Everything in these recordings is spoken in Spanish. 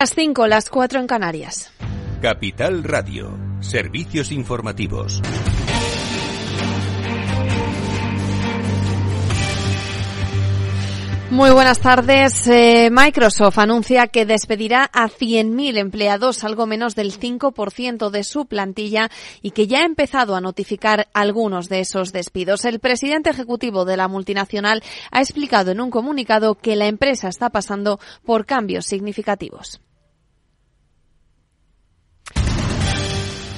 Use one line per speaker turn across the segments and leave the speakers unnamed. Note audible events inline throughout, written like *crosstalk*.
Las 5, las 4 en Canarias.
Capital Radio, servicios informativos.
Muy buenas tardes. Eh, Microsoft anuncia que despedirá a 100.000 empleados, algo menos del 5% de su plantilla, y que ya ha empezado a notificar algunos de esos despidos. El presidente ejecutivo de la multinacional ha explicado en un comunicado que la empresa está pasando por cambios significativos.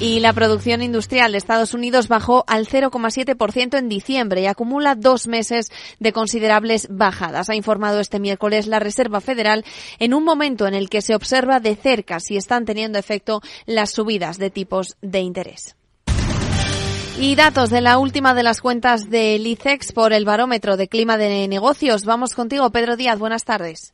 Y la producción industrial de Estados Unidos bajó al 0,7% en diciembre y acumula dos meses de considerables bajadas. Ha informado este miércoles la Reserva Federal en un momento en el que se observa de cerca si están teniendo efecto las subidas de tipos de interés. Y datos de la última de las cuentas del ICEX por el barómetro de clima de negocios. Vamos contigo, Pedro Díaz. Buenas tardes.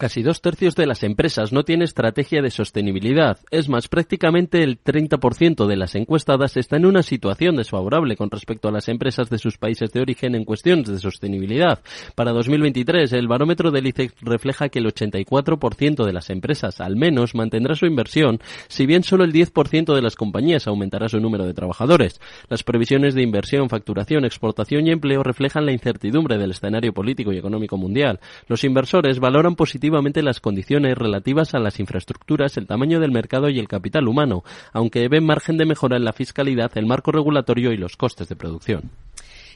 Casi dos tercios de las empresas no tiene estrategia de sostenibilidad. Es más, prácticamente el 30% de las encuestadas está en una situación desfavorable con respecto a las empresas de sus países de origen en cuestiones de sostenibilidad. Para 2023, el barómetro del ICEX refleja que el 84% de las empresas al menos mantendrá su inversión, si bien solo el 10% de las compañías aumentará su número de trabajadores. Las previsiones de inversión, facturación, exportación y empleo reflejan la incertidumbre del escenario político y económico mundial. Los inversores valoran positivamente las condiciones relativas a las infraestructuras, el tamaño del mercado y el capital humano, aunque ven margen de mejora en la fiscalidad, el marco regulatorio y los costes de producción.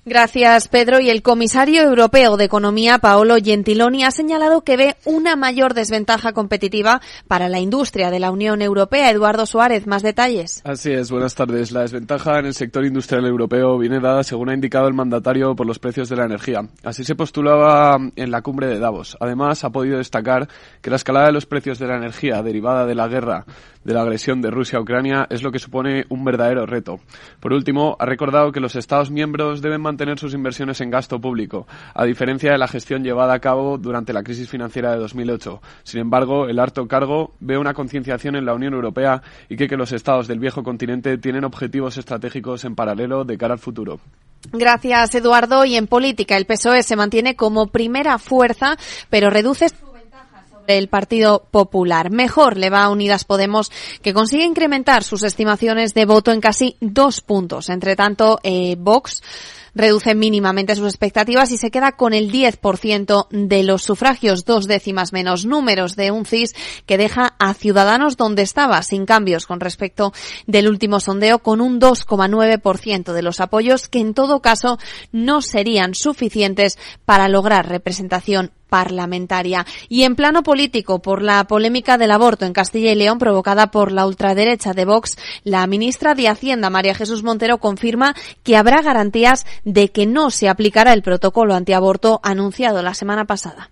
Gracias, Pedro. Y el comisario europeo de Economía, Paolo Gentiloni, ha señalado que ve una mayor desventaja competitiva para la industria de la Unión Europea. Eduardo Suárez, más detalles.
Así es, buenas tardes. La desventaja en el sector industrial europeo viene dada, según ha indicado el mandatario, por los precios de la energía. Así se postulaba en la cumbre de Davos. Además, ha podido destacar que la escalada de los precios de la energía derivada de la guerra de la agresión de Rusia a Ucrania es lo que supone un verdadero reto. Por último, ha recordado que los Estados miembros deben mantener sus inversiones en gasto público, a diferencia de la gestión llevada a cabo durante la crisis financiera de 2008. Sin embargo, el harto cargo ve una concienciación en la Unión Europea y que, que los Estados del viejo continente tienen objetivos estratégicos en paralelo de cara al futuro.
Gracias, Eduardo. Y en política, el PSOE se mantiene como primera fuerza, pero reduce el Partido Popular. Mejor le va a Unidas Podemos, que consigue incrementar sus estimaciones de voto en casi dos puntos. Entre tanto, eh, Vox reduce mínimamente sus expectativas y se queda con el 10% de los sufragios, dos décimas menos números de un CIS que deja a Ciudadanos donde estaba, sin cambios con respecto del último sondeo, con un 2,9% de los apoyos que en todo caso no serían suficientes para lograr representación parlamentaria. Y en plano político, por la polémica del aborto en Castilla y León provocada por la ultraderecha de Vox, la ministra de Hacienda, María Jesús Montero, confirma que habrá garantías de que no se aplicará el protocolo antiaborto anunciado la semana pasada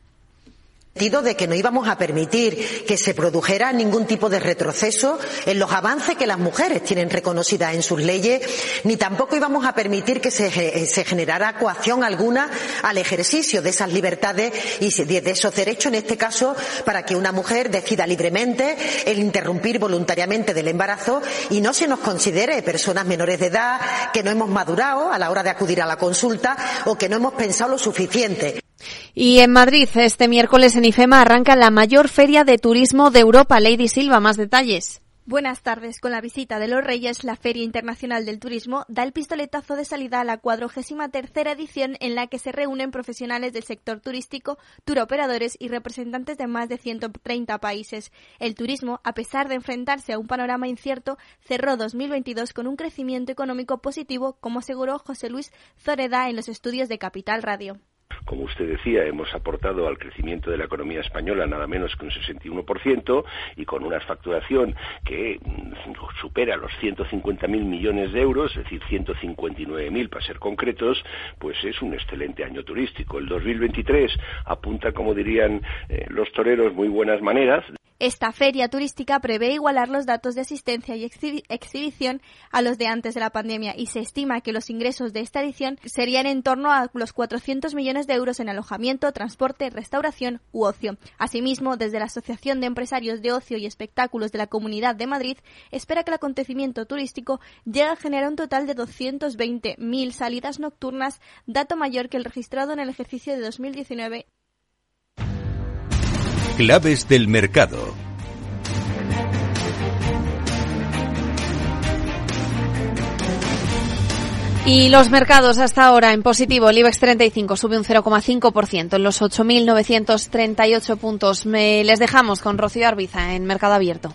sentido de que no íbamos a permitir que se produjera ningún tipo de retroceso en los avances que las mujeres tienen reconocidas en sus leyes, ni tampoco íbamos a permitir que se, se generara coacción alguna al ejercicio de esas libertades y de esos derechos, en este caso, para que una mujer decida libremente el interrumpir voluntariamente del embarazo y no se nos considere personas menores de edad que no hemos madurado a la hora de acudir a la consulta o que no hemos pensado lo suficiente.
Y en Madrid, este miércoles en IFEMA arranca la mayor feria de turismo de Europa. Lady Silva, más detalles.
Buenas tardes. Con la visita de los Reyes, la Feria Internacional del Turismo da el pistoletazo de salida a la cuadragésima tercera edición en la que se reúnen profesionales del sector turístico, turoperadores y representantes de más de 130 países. El turismo, a pesar de enfrentarse a un panorama incierto, cerró 2022 con un crecimiento económico positivo, como aseguró José Luis Zoreda en los estudios de Capital Radio.
Como usted decía, hemos aportado al crecimiento de la economía española nada menos que un 61% y con una facturación que mm, supera los 150.000 millones de euros, es decir, 159.000 para ser concretos, pues es un excelente año turístico. El 2023 apunta, como dirían eh, los toreros, muy buenas maneras.
Esta feria turística prevé igualar los datos de asistencia y exhibición a los de antes de la pandemia y se estima que los ingresos de esta edición serían en torno a los 400 millones de euros en alojamiento, transporte, restauración u ocio. Asimismo, desde la Asociación de Empresarios de Ocio y Espectáculos de la Comunidad de Madrid, espera que el acontecimiento turístico llegue a generar un total de 220.000 salidas nocturnas, dato mayor que el registrado en el ejercicio de 2019
Claves del mercado.
Y los mercados hasta ahora en positivo. El IBEX 35 sube un 0,5% en los 8.938 puntos. Les dejamos con Rocío Arbiza en Mercado Abierto.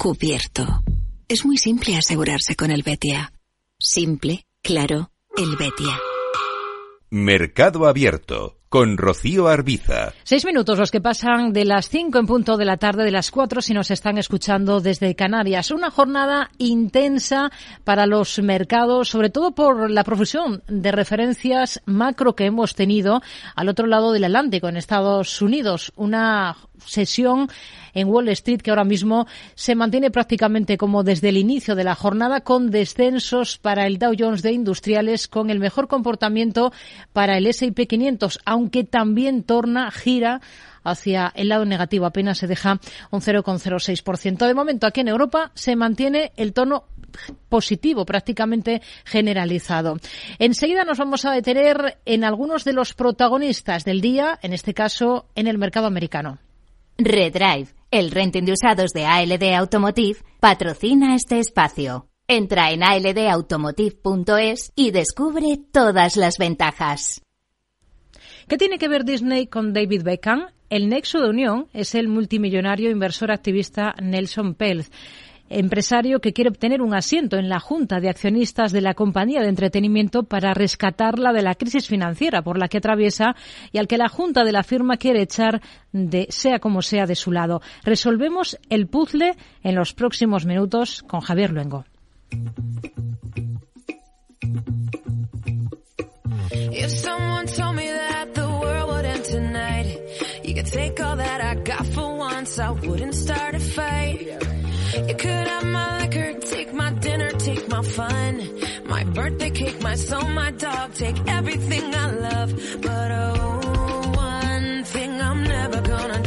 Cubierto. Es muy simple asegurarse con el Betia. Simple, claro, el Betia.
Mercado Abierto con Rocío Arbiza.
Seis minutos los que pasan de las cinco en punto de la tarde, de las cuatro si nos están escuchando desde Canarias. Una jornada intensa para los mercados, sobre todo por la profusión de referencias macro que hemos tenido al otro lado del Atlántico, en Estados Unidos. Una sesión en Wall Street que ahora mismo se mantiene prácticamente como desde el inicio de la jornada con descensos para el Dow Jones de Industriales con el mejor comportamiento para el S&P 500, aunque también torna, gira hacia el lado negativo, apenas se deja un 0,06%. De momento, aquí en Europa se mantiene el tono positivo prácticamente generalizado. Enseguida nos vamos a detener en algunos de los protagonistas del día, en este caso en el mercado americano.
Redrive, el renting de usados de ALD Automotive, patrocina este espacio. Entra en aldautomotive.es y descubre todas las ventajas.
¿Qué tiene que ver Disney con David Beckham? El nexo de unión es el multimillonario inversor activista Nelson Peltz empresario que quiere obtener un asiento en la Junta de Accionistas de la compañía de entretenimiento para rescatarla de la crisis financiera por la que atraviesa y al que la Junta de la firma quiere echar de sea como sea de su lado. Resolvemos el puzzle en los próximos minutos con Javier Luengo. You could have my liquor, take my dinner, take my fun, my birthday cake, my soul, my dog, take everything I love. But oh, one thing I'm never gonna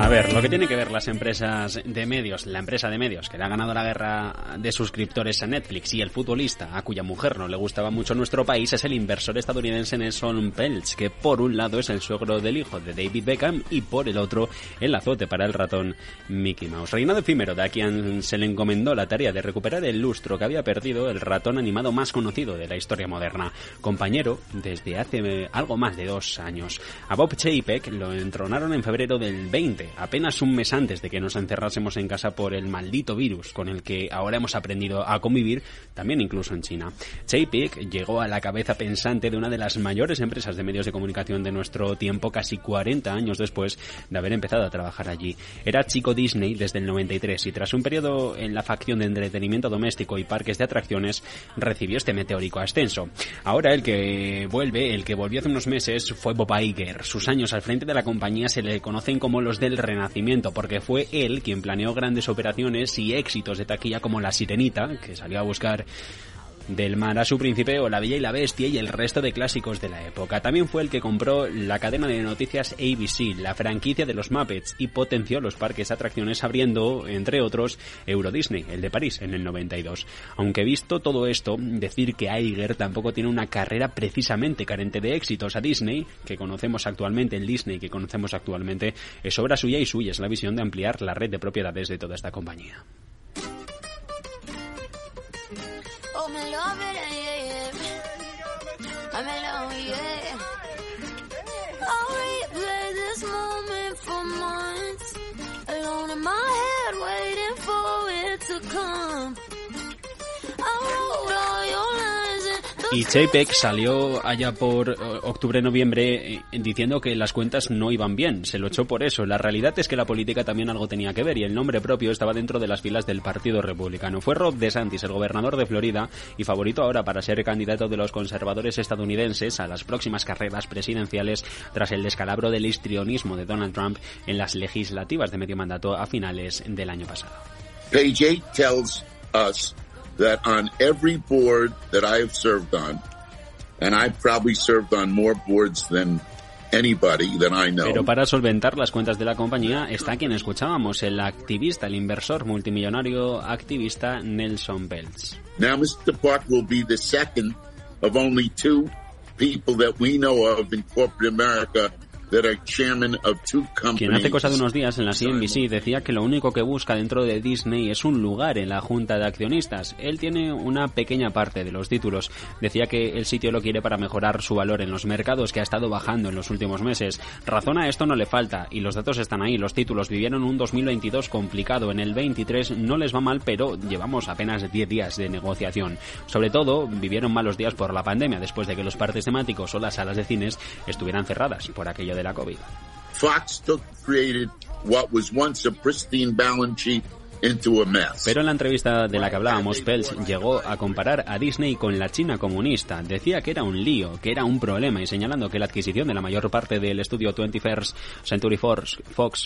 A ver, lo que tiene que ver las empresas de medios, la empresa de medios que le ha ganado la guerra de suscriptores a Netflix y el futbolista a cuya mujer no le gustaba mucho nuestro país es el inversor estadounidense Nelson Peltz, que por un lado es el suegro del hijo de David Beckham y por el otro el azote para el ratón Mickey Mouse. Reinado efímero de quien se le encomendó la tarea de recuperar el lustro que había perdido el ratón animado más conocido de la historia moderna, compañero desde hace algo más de dos años. A Bob Chapek lo entronaron en febrero del 20 apenas un mes antes de que nos encerrásemos en casa por el maldito virus con el que ahora hemos aprendido a convivir, también incluso en China. Chapek llegó a la cabeza pensante de una de las mayores empresas de medios de comunicación de nuestro tiempo casi 40 años después de haber empezado a trabajar allí. Era chico Disney desde el 93 y tras un periodo en la facción de entretenimiento doméstico y parques de atracciones recibió este meteórico ascenso. Ahora el que vuelve, el que volvió hace unos meses fue Bob Iger. Sus años al frente de la compañía se le conocen como los del Renacimiento, porque fue él quien planeó grandes operaciones y éxitos de taquilla como La Sirenita, que salió a buscar del mar a su príncipe o La Bella y la Bestia y el resto de clásicos de la época. También fue el que compró la cadena de noticias ABC, la franquicia de los Muppets y potenció los parques atracciones abriendo, entre otros, Euro Disney, el de París, en el 92. Aunque visto todo esto, decir que Iger tampoco tiene una carrera precisamente carente de éxitos a Disney, que conocemos actualmente, el Disney que conocemos actualmente, es obra suya y suya es la visión de ampliar la red de propiedades de toda esta compañía.
I'm in love with it, yeah, yeah. I'm in love, yeah. I'll replay this moment for months. Alone in my head, waiting for it to come. I wrote all
Y Chapek salió allá por eh, octubre-noviembre eh, diciendo que las cuentas no iban bien. Se lo echó por eso. La realidad es que la política también algo tenía que ver y el nombre propio estaba dentro de las filas del Partido Republicano. Fue Rob DeSantis, el gobernador de Florida y favorito ahora para ser candidato de los conservadores estadounidenses a las próximas carreras presidenciales tras el descalabro del histrionismo de Donald Trump en las legislativas de medio mandato a finales del año pasado.
Page 8 tells us that on every board that I have served on, and I've probably served on more boards than anybody that I know.
Pero para solventar las cuentas de la compañía está quien escuchábamos, el activista, el inversor multimillonario activista Nelson Peltz.
Now, Mr. Park will be the second of only two people that we know of in corporate America
Quien hace cosa de unos días en la CNBC decía que lo único que busca dentro de Disney es un lugar en la junta de accionistas. Él tiene una pequeña parte de los títulos. Decía que el sitio lo quiere para mejorar su valor en los mercados que ha estado bajando en los últimos meses. Razón a esto no le falta y los datos están ahí. Los títulos vivieron un 2022 complicado. En el 23 no les va mal, pero llevamos apenas 10 días de negociación. Sobre todo, vivieron malos días por la pandemia después de que los parques temáticos o las salas de cines estuvieran cerradas por aquello de la COVID.
Fox took created what was once a pristine balance sheet.
Pero en la entrevista de la que hablábamos, Peltz llegó a comparar a Disney con la China comunista. Decía que era un lío, que era un problema y señalando que la adquisición de la mayor parte del estudio 21st Century Fox,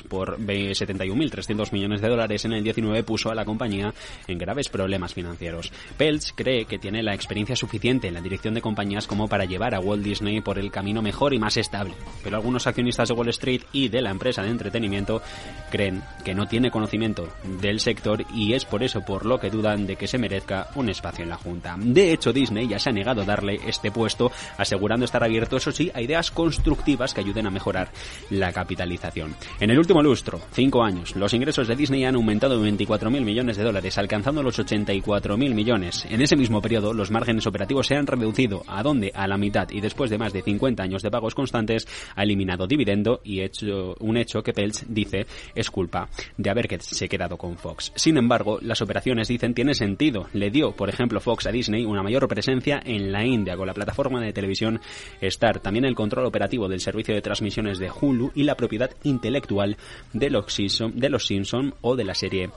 por 71.300 millones de dólares en el 19 puso a la compañía en graves problemas financieros. Peltz cree que tiene la experiencia suficiente en la dirección de compañías como para llevar a Walt Disney por el camino mejor y más estable. Pero algunos accionistas de Wall Street y de la empresa de entretenimiento creen que no tiene conocimiento del sector y es por eso por lo que dudan de que se merezca un espacio en la Junta. De hecho, Disney ya se ha negado a darle este puesto, asegurando estar abierto, eso sí, a ideas constructivas que ayuden a mejorar la capitalización. En el último lustro, cinco años, los ingresos de Disney han aumentado en 24.000 millones de dólares, alcanzando los 84.000 millones. En ese mismo periodo, los márgenes operativos se han reducido a donde a la mitad y después de más de 50 años de pagos constantes, ha eliminado dividendo y hecho un hecho que Peltz dice es culpa de haberse quedado con. Sin embargo, las operaciones dicen tiene sentido. Le dio, por ejemplo, Fox a Disney una mayor presencia en la India con la plataforma de televisión Star, también el control operativo del servicio de transmisiones de Hulu y la propiedad intelectual de los de los Simpson o de la serie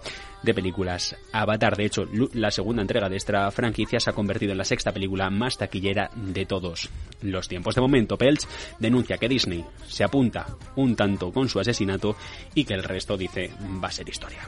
de películas Avatar. De hecho, la segunda entrega de esta franquicia se ha convertido en la sexta película más taquillera de todos los tiempos. De momento, Peltz denuncia que Disney se apunta un tanto con su asesinato y que el resto dice va a ser historia.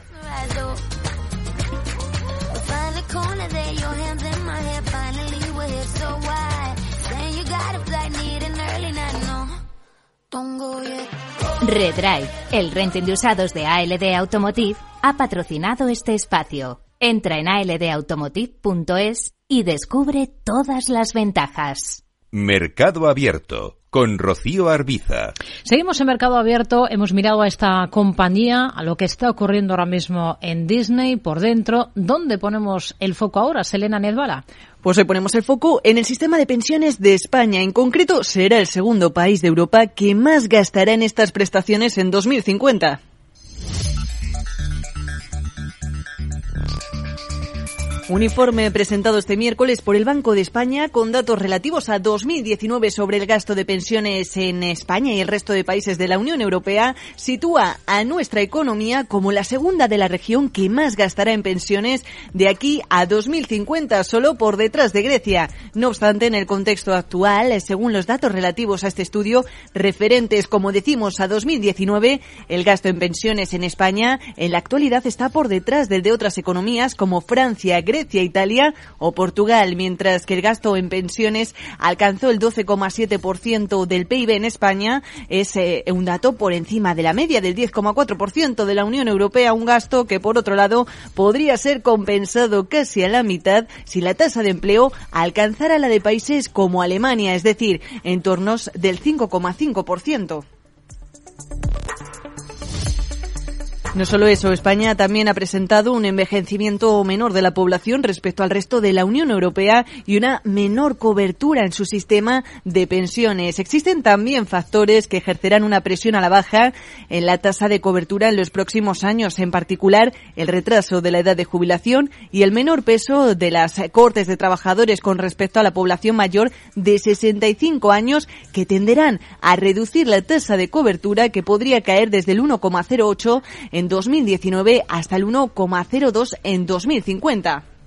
Redrive, el renting de usados de ALD Automotive, ha patrocinado este espacio. Entra en aldautomotive.es y descubre todas las ventajas.
Mercado Abierto con Rocío Arbiza.
Seguimos en Mercado Abierto, hemos mirado a esta compañía, a lo que está ocurriendo ahora mismo en Disney por dentro. ¿Dónde ponemos el foco ahora, Selena Nedbala?
Pues hoy ponemos el foco en el sistema de pensiones de España. En concreto, será el segundo país de Europa que más gastará en estas prestaciones en 2050. Un informe presentado este miércoles por el Banco de España con datos relativos a 2019 sobre el gasto de pensiones en España y el resto de países de la Unión Europea sitúa a nuestra economía como la segunda de la región que más gastará en pensiones de aquí a 2050, solo por detrás de Grecia. No obstante, en el contexto actual, según los datos relativos a este estudio, referentes, como decimos, a 2019, el gasto en pensiones en España en la actualidad está por detrás del de otras economías como Francia, Grecia, Grecia, Italia o Portugal, mientras que el gasto en pensiones alcanzó el 12,7% del PIB en España. Es eh, un dato por encima de la media del 10,4% de la Unión Europea, un gasto que, por otro lado, podría ser compensado casi a la mitad si la tasa de empleo alcanzara la de países como Alemania, es decir, en tornos del 5,5%. No solo eso, España también ha presentado un envejecimiento menor de la población respecto al resto de la Unión Europea y una menor cobertura en su sistema de pensiones. Existen también factores que ejercerán una presión a la baja en la tasa de cobertura en los próximos años, en particular el retraso de la edad de jubilación y el menor peso de las cortes de trabajadores con respecto a la población mayor de 65 años que tenderán a reducir la tasa de cobertura que podría caer desde el 1,08 en 2019 hasta el 1,02 en 2050.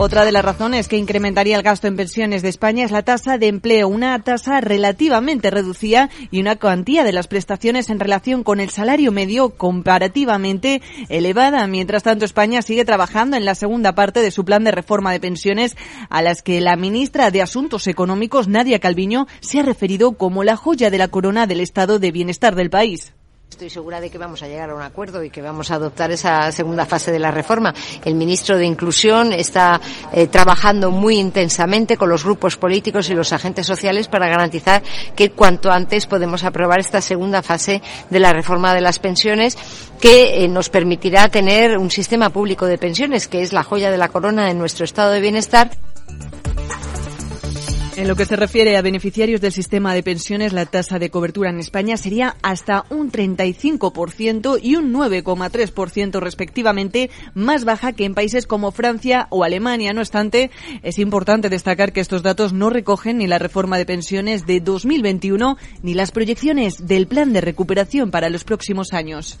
Otra de las razones que incrementaría el gasto en pensiones de España es la tasa de empleo, una tasa relativamente reducida y una cuantía de las prestaciones en relación con el salario medio comparativamente elevada. Mientras tanto, España sigue trabajando en la segunda parte de su plan de reforma de pensiones a las que la ministra de Asuntos Económicos, Nadia Calviño, se ha referido como la joya de la corona del estado de bienestar del país.
Estoy segura de que vamos a llegar a un acuerdo y que vamos a adoptar esa segunda fase de la reforma. El ministro de Inclusión está eh, trabajando muy intensamente con los grupos políticos y los agentes sociales para garantizar que cuanto antes podemos aprobar esta segunda fase de la reforma de las pensiones que eh, nos permitirá tener un sistema público de pensiones que es la joya de la corona de nuestro estado de bienestar.
En lo que se refiere a beneficiarios del sistema de pensiones, la tasa de cobertura en España sería hasta un 35% y un 9,3% respectivamente, más baja que en países como Francia o Alemania. No obstante, es importante destacar que estos datos no recogen ni la reforma de pensiones de 2021 ni las proyecciones del plan de recuperación para los próximos años.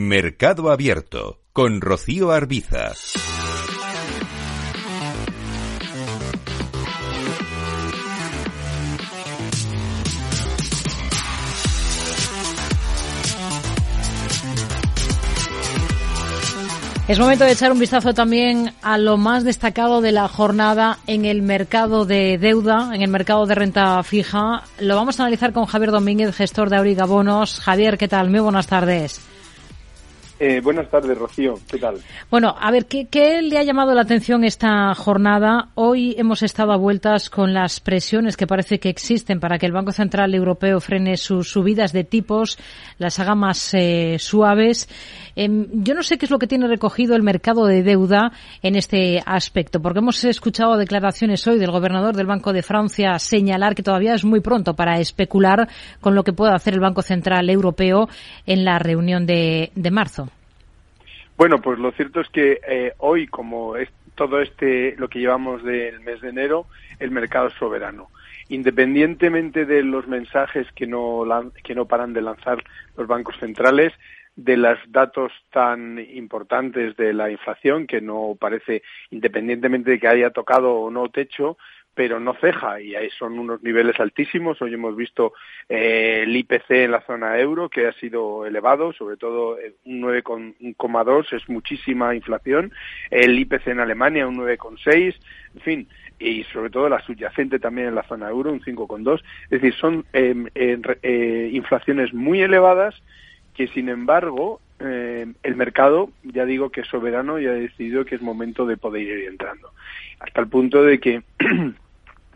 Mercado Abierto con Rocío Arbiza.
Es momento de echar un vistazo también a lo más destacado de la jornada en el mercado de deuda, en el mercado de renta fija. Lo vamos a analizar con Javier Domínguez, gestor de Auriga Bonos. Javier, ¿qué tal? Muy buenas tardes.
Eh, buenas tardes, Rocío. ¿Qué tal?
Bueno, a ver, ¿qué, ¿qué, le ha llamado la atención esta jornada? Hoy hemos estado a vueltas con las presiones que parece que existen para que el Banco Central Europeo frene sus subidas de tipos, las haga más eh, suaves. Eh, yo no sé qué es lo que tiene recogido el mercado de deuda en este aspecto, porque hemos escuchado declaraciones hoy del gobernador del Banco de Francia señalar que todavía es muy pronto para especular con lo que pueda hacer el Banco Central Europeo en la reunión de marzo.
Bueno, pues lo cierto es que eh, hoy, como es todo este lo que llevamos del mes de enero, el mercado es soberano. Independientemente de los mensajes que no que no paran de lanzar los bancos centrales, de los datos tan importantes de la inflación, que no parece, independientemente de que haya tocado o no techo, pero no ceja y ahí son unos niveles altísimos. Hoy hemos visto eh, el IPC en la zona euro que ha sido elevado, sobre todo eh, un 9,2 es muchísima inflación. El IPC en Alemania un 9,6, en fin, y sobre todo la subyacente también en la zona euro un 5,2. Es decir, son em, eh, inflaciones muy elevadas que sin embargo el mercado, ya digo que es soberano y ha decidido que es momento de poder ir entrando. Hasta el punto de que *clears throat*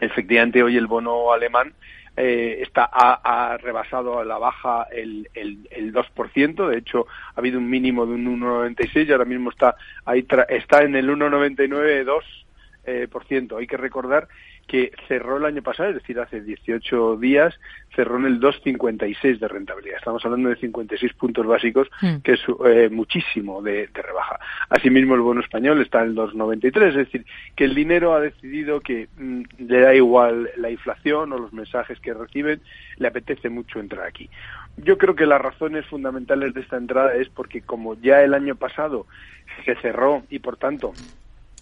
efectivamente hoy el bono alemán eh, está ha, rebasado a la baja el, el, el 2%, de hecho ha habido un mínimo de un 1,96 y ahora mismo está ahí está en el 1,99,2%. Eh, por ciento. Hay que recordar que cerró el año pasado, es decir, hace 18 días, cerró en el 2,56 de rentabilidad. Estamos hablando de 56 puntos básicos,
Hmm.
que es eh, muchísimo de, de rebaja. Asimismo, el bono español está en el 2,93, es decir, que el dinero ha decidido que mm, le da igual la inflación o los mensajes que reciben, le apetece mucho entrar aquí. Yo creo que las razones fundamentales de esta entrada es porque como ya el año pasado se cerró y por tanto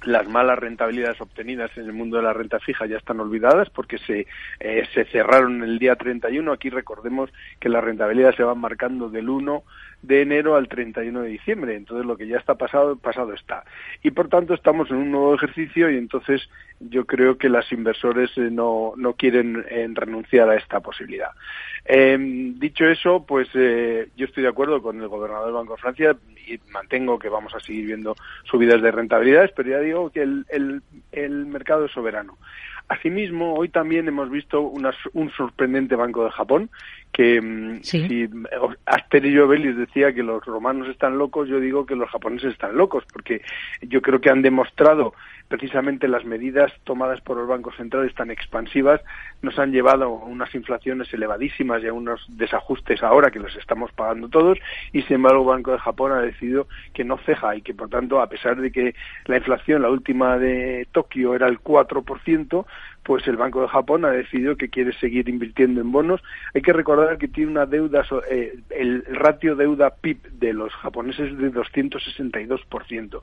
las malas rentabilidades obtenidas en el mundo de la renta fija ya están olvidadas porque se, eh, se cerraron el día 31. Aquí recordemos que las rentabilidades se van marcando del 1 de enero al 31 de diciembre. Entonces lo que ya está pasado, pasado está. Y por tanto estamos en un nuevo ejercicio y entonces yo creo que los inversores eh, no, no quieren eh, renunciar a esta posibilidad. Eh, dicho eso, pues eh, yo estoy de acuerdo con el gobernador del Banco de Francia y mantengo que vamos a seguir viendo subidas de rentabilidades, pero ya digo que el, el, el mercado es soberano. Asimismo, hoy también hemos visto una, un sorprendente Banco de Japón que mm,
Sí.
si Asterio Bellis decía que los romanos están locos, yo digo que los japoneses están locos, porque yo creo que han demostrado precisamente las medidas tomadas por los bancos centrales tan expansivas nos han llevado a unas inflaciones elevadísimas y a unos desajustes ahora que los estamos pagando todos y sin embargo el Banco de Japón ha decidido que no ceja y que por tanto a pesar de que la inflación la última de Tokio era el 4%, pues el Banco de Japón ha decidido que quiere seguir invirtiendo en bonos. Hay que recordar que tiene una deuda, eh, el ratio deuda PIB de los japoneses es de 262%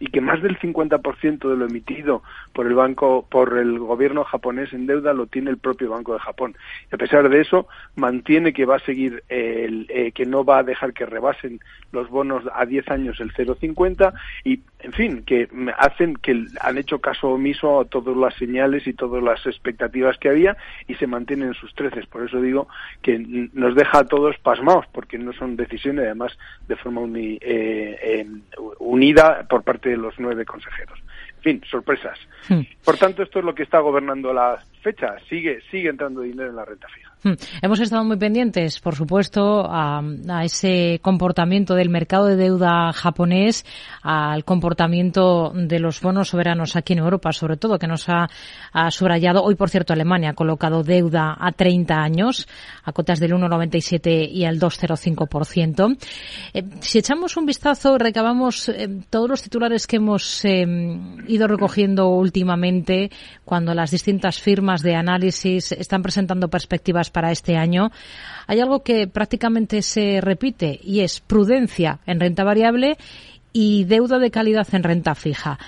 y que más del 50% de lo emitido por el banco, por el gobierno japonés en deuda lo tiene el propio Banco de Japón. Y a pesar de eso, mantiene que va a seguir, el, eh, que no va a dejar que rebasen los bonos a 10 años el 0,50 y, en fin, que hacen que han hecho caso omiso a todas las señales y todas las expectativas que había y se mantienen en sus treces. Por eso digo que nos deja a todos pasmados, porque no son decisiones, además, de forma uni- eh, eh, unida por parte de los nueve consejeros. En fin, sorpresas.
Hmm.
Por tanto, esto es lo que está gobernando la fecha. Sigue, sigue entrando dinero en la renta fija.
Hmm. Hemos estado muy pendientes, por supuesto, a, ese comportamiento del mercado de deuda japonés, al comportamiento de los bonos soberanos aquí en Europa, sobre todo, que nos ha, subrayado. Hoy, por cierto, Alemania ha colocado deuda a 30 años, a cotas del 1,97 y al 2,05%. Eh, si echamos un vistazo, recabamos eh, todos los titulares que hemos eh, ido recogiendo últimamente cuando las distintas firmas de análisis están presentando perspectivas para este año. Hay algo que prácticamente se repite y es prudencia en renta variable y deuda de calidad en renta fija.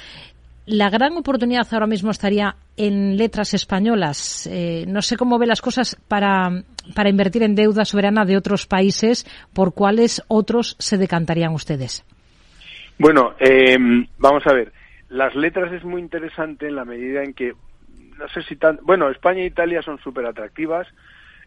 La gran oportunidad ahora mismo estaría en letras españolas. Eh, no sé cómo ve las cosas para, para invertir en deuda soberana de otros países, por cuáles otros se decantarían ustedes.
Bueno, eh, vamos a ver. Las letras es muy interesante en la medida en que, no sé si tan. Bueno, España e Italia son súper atractivas,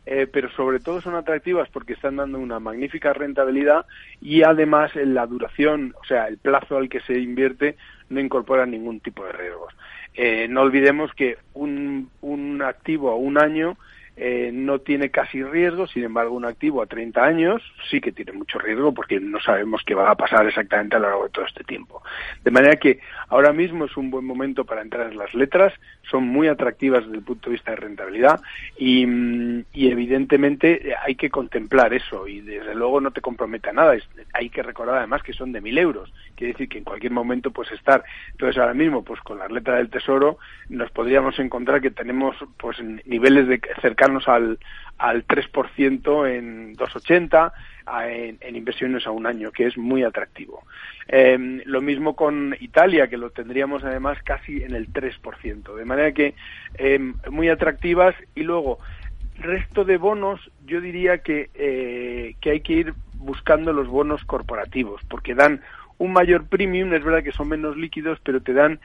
eh, pero sobre todo son atractivas porque están dando una magnífica rentabilidad y además en la duración, o sea, el plazo al que se invierte no incorpora ningún tipo de riesgos. Eh, no olvidemos que un, un activo a un año eh, no tiene casi riesgo, sin embargo un activo a 30 años sí que tiene mucho riesgo porque no sabemos qué va a pasar exactamente a lo largo de todo este tiempo. De manera que ahora mismo es un buen momento para entrar en las letras, son muy atractivas desde el punto de vista de rentabilidad y, mm, evidentemente eh, hay que contemplar eso y desde luego no te compromete a nada. Hay que recordar además que son de mil euros, quiere decir que en cualquier momento pues estar. Entonces ahora mismo pues con las letras del tesoro nos podríamos encontrar que tenemos pues niveles de cercanos al, al 3% en 280 a- en, en inversiones a un año, que es muy atractivo. Eh, lo mismo con Italia, que lo tendríamos además casi en el 3%. De manera que eh, muy atractivas y luego resto de bonos, yo diría que, eh, que hay que ir buscando los bonos corporativos, porque dan un mayor premium, es verdad que son menos líquidos, pero te dan,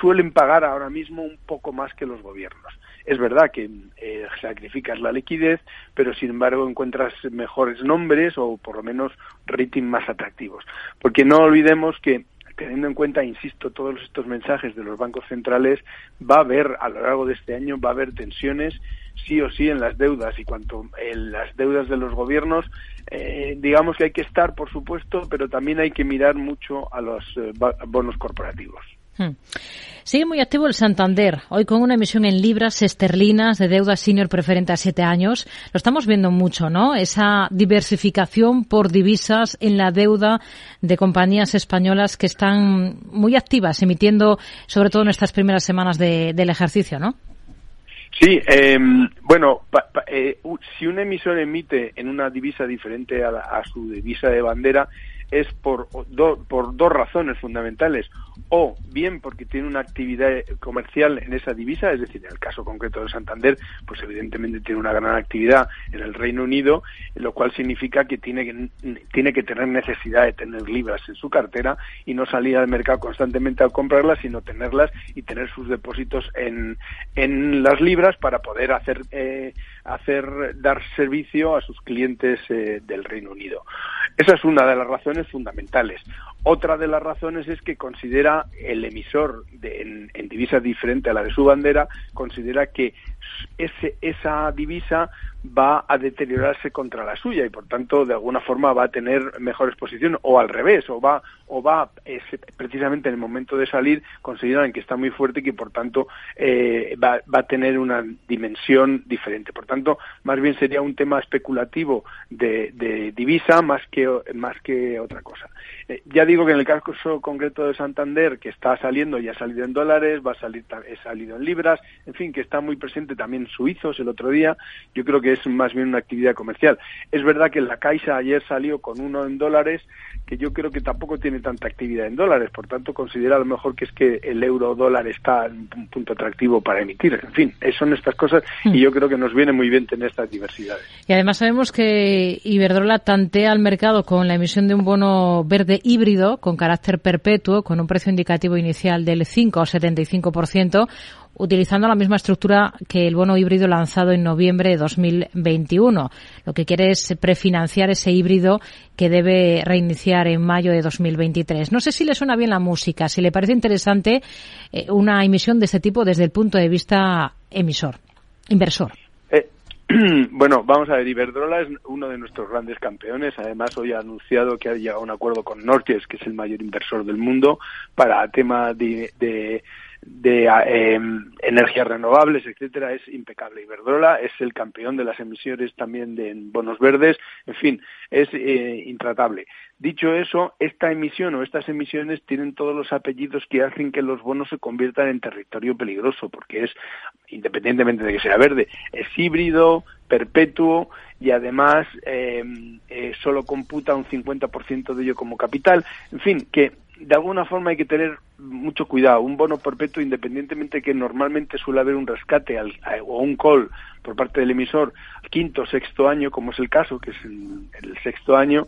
suelen pagar ahora mismo un poco más que los gobiernos. Es verdad que eh, sacrificas la liquidez, pero sin embargo encuentras mejores nombres o por lo menos rating más atractivos. Porque no olvidemos que teniendo en cuenta, insisto, todos estos mensajes de los bancos centrales, va a haber, a lo largo de este año, va a haber tensiones sí o sí en las deudas y cuanto en las deudas de los gobiernos, eh, digamos que hay que estar, por supuesto, pero también hay que mirar mucho a los eh, bonos corporativos.
Hmm. Sigue muy activo el Santander, hoy con una emisión en libras esterlinas de deuda senior preferente a siete años. Lo estamos viendo mucho, ¿no? Esa diversificación por divisas en la deuda de compañías españolas que están muy activas, emitiendo sobre todo en estas primeras semanas de- del ejercicio, ¿no?
Sí, eh, bueno, pa- pa- eh, si un emisor emite en una divisa diferente a, la- a su divisa de bandera, es por, do- por dos razones fundamentales. O bien porque tiene una actividad comercial en esa divisa, es decir, en el caso concreto de Santander, pues evidentemente tiene una gran actividad en el Reino Unido, lo cual significa que tiene que, tiene que tener necesidad de tener libras en su cartera y no salir al mercado constantemente a comprarlas, sino tenerlas y tener sus depósitos en, en las libras para poder hacer, eh, hacer dar servicio a sus clientes eh, del Reino Unido. Esa es una de las razones fundamentales. Otra de las razones es que considera el emisor de, en, en divisa diferente a la de su bandera, considera que ese, esa divisa va a deteriorarse contra la suya y por tanto de alguna forma va a tener mejor exposición o al revés o va o va es, precisamente en el momento de salir consideran que está muy fuerte y que por tanto eh, va, va a tener una dimensión diferente. Por tanto más bien sería un tema especulativo de, de divisa más que más que otra cosa eh, ya digo que en el caso concreto de Santander que está saliendo ya ha salido en dólares va a salir ha salido en libras en fin que está muy presente también suizos el otro día yo creo que es más bien una actividad comercial. Es verdad que la Caixa ayer salió con uno en dólares, que yo creo que tampoco tiene tanta actividad en dólares, por tanto considera a lo mejor que es que el euro dólar está en un punto atractivo para emitir. En fin, eh, son estas cosas y yo creo que nos viene muy bien tener estas diversidades.
Y además sabemos que Iberdrola tantea al mercado con la emisión de un bono verde híbrido con carácter perpetuo, con un precio indicativo inicial del 5 o 75%, utilizando la misma estructura que el bono híbrido lanzado en noviembre de 2021. Lo que quiere es prefinanciar ese híbrido que debe reiniciar en mayo de 2023. No sé si le suena bien la música, si le parece interesante eh, una emisión de este tipo desde el punto de vista emisor, inversor. *clears throat*
Bueno, vamos a ver, Iberdrola es uno de nuestros grandes campeones. Además, hoy ha anunciado que ha llegado a un acuerdo con Norges, que es el mayor inversor del mundo, para tema de, de, de eh, energías renovables, etcétera. Es impecable. Iberdrola es el campeón de las emisiones también de bonos verdes. En fin, es eh, intratable. Dicho eso, esta emisión o estas emisiones tienen todos los apellidos que hacen que los bonos se conviertan en territorio peligroso, porque es, independientemente de que sea verde, es híbrido, perpetuo y además eh, eh, solo computa un 50% de ello como capital. En fin, que de alguna forma hay que tener mucho cuidado. Un bono perpetuo, independientemente de que normalmente suele haber un rescate al, a- o un call por parte del emisor al quinto o sexto año, como es el caso, que es el sexto año,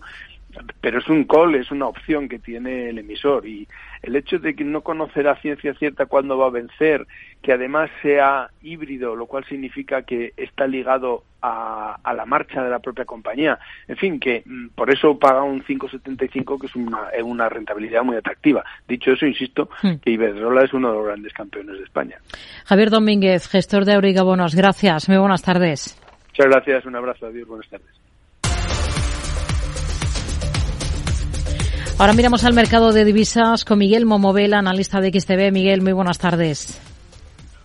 pero es un call, es una opción que tiene el emisor y el hecho de que no conocer a ciencia cierta cuándo va a vencer, que además sea híbrido, lo cual significa que está ligado a, a la marcha de la propia compañía, en fin, que mm, por eso paga un 5,75 que es una, rentabilidad muy atractiva. Dicho eso, insisto, que Iberdrola es uno de los grandes campeones de España.
Javier Domínguez, gestor de Auriga Bonos. Gracias. Muy buenas tardes.
Muchas gracias, un abrazo, adiós, buenas tardes.
Ahora miramos al mercado de divisas con Miguel Momovela, analista de XTB. Miguel, muy buenas tardes.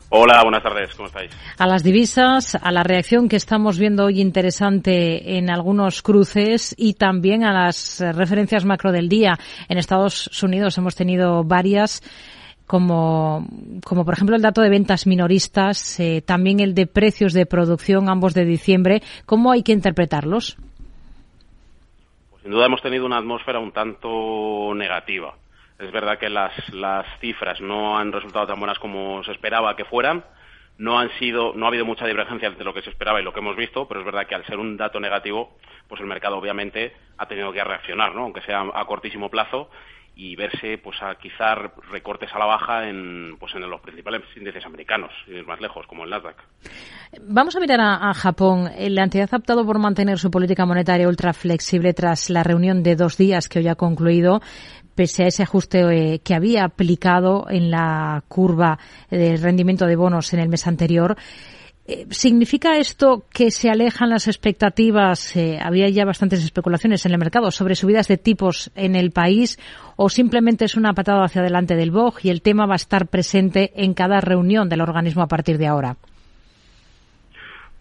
Hola, buenas tardes, ¿cómo estáis?
A las divisas, a la reacción que estamos viendo hoy interesante en algunos cruces y también a las referencias macro del día. En Estados Unidos hemos tenido varias como, como por ejemplo el dato de ventas minoristas, eh, también el de precios de producción, ambos de diciembre. ¿Cómo hay que interpretarlos?
Sin duda hemos tenido una atmósfera un tanto negativa. Es verdad que las, las cifras no han resultado tan buenas como se esperaba que fueran. No han sido, no ha habido mucha divergencia entre lo que se esperaba y lo que hemos visto, pero es verdad que al ser un dato negativo, pues el mercado obviamente ha tenido que reaccionar, ¿no? Aunque sea a cortísimo plazo y verse pues a quizá recortes a la baja en pues en los principales índices americanos, más lejos, como el Nasdaq.
Vamos a mirar a, a Japón. La entidad ha optado por mantener su política monetaria ultra flexible tras la reunión de dos días que hoy ha concluido, pese a ese ajuste eh, que había aplicado en la curva de rendimiento de bonos en el mes anterior. Eh, ¿Significa esto que se alejan las expectativas? Eh, había ya bastantes especulaciones en el mercado sobre subidas de tipos en el país o simplemente es una patada hacia adelante del BOG y el tema va a estar presente en cada reunión del organismo a partir de ahora?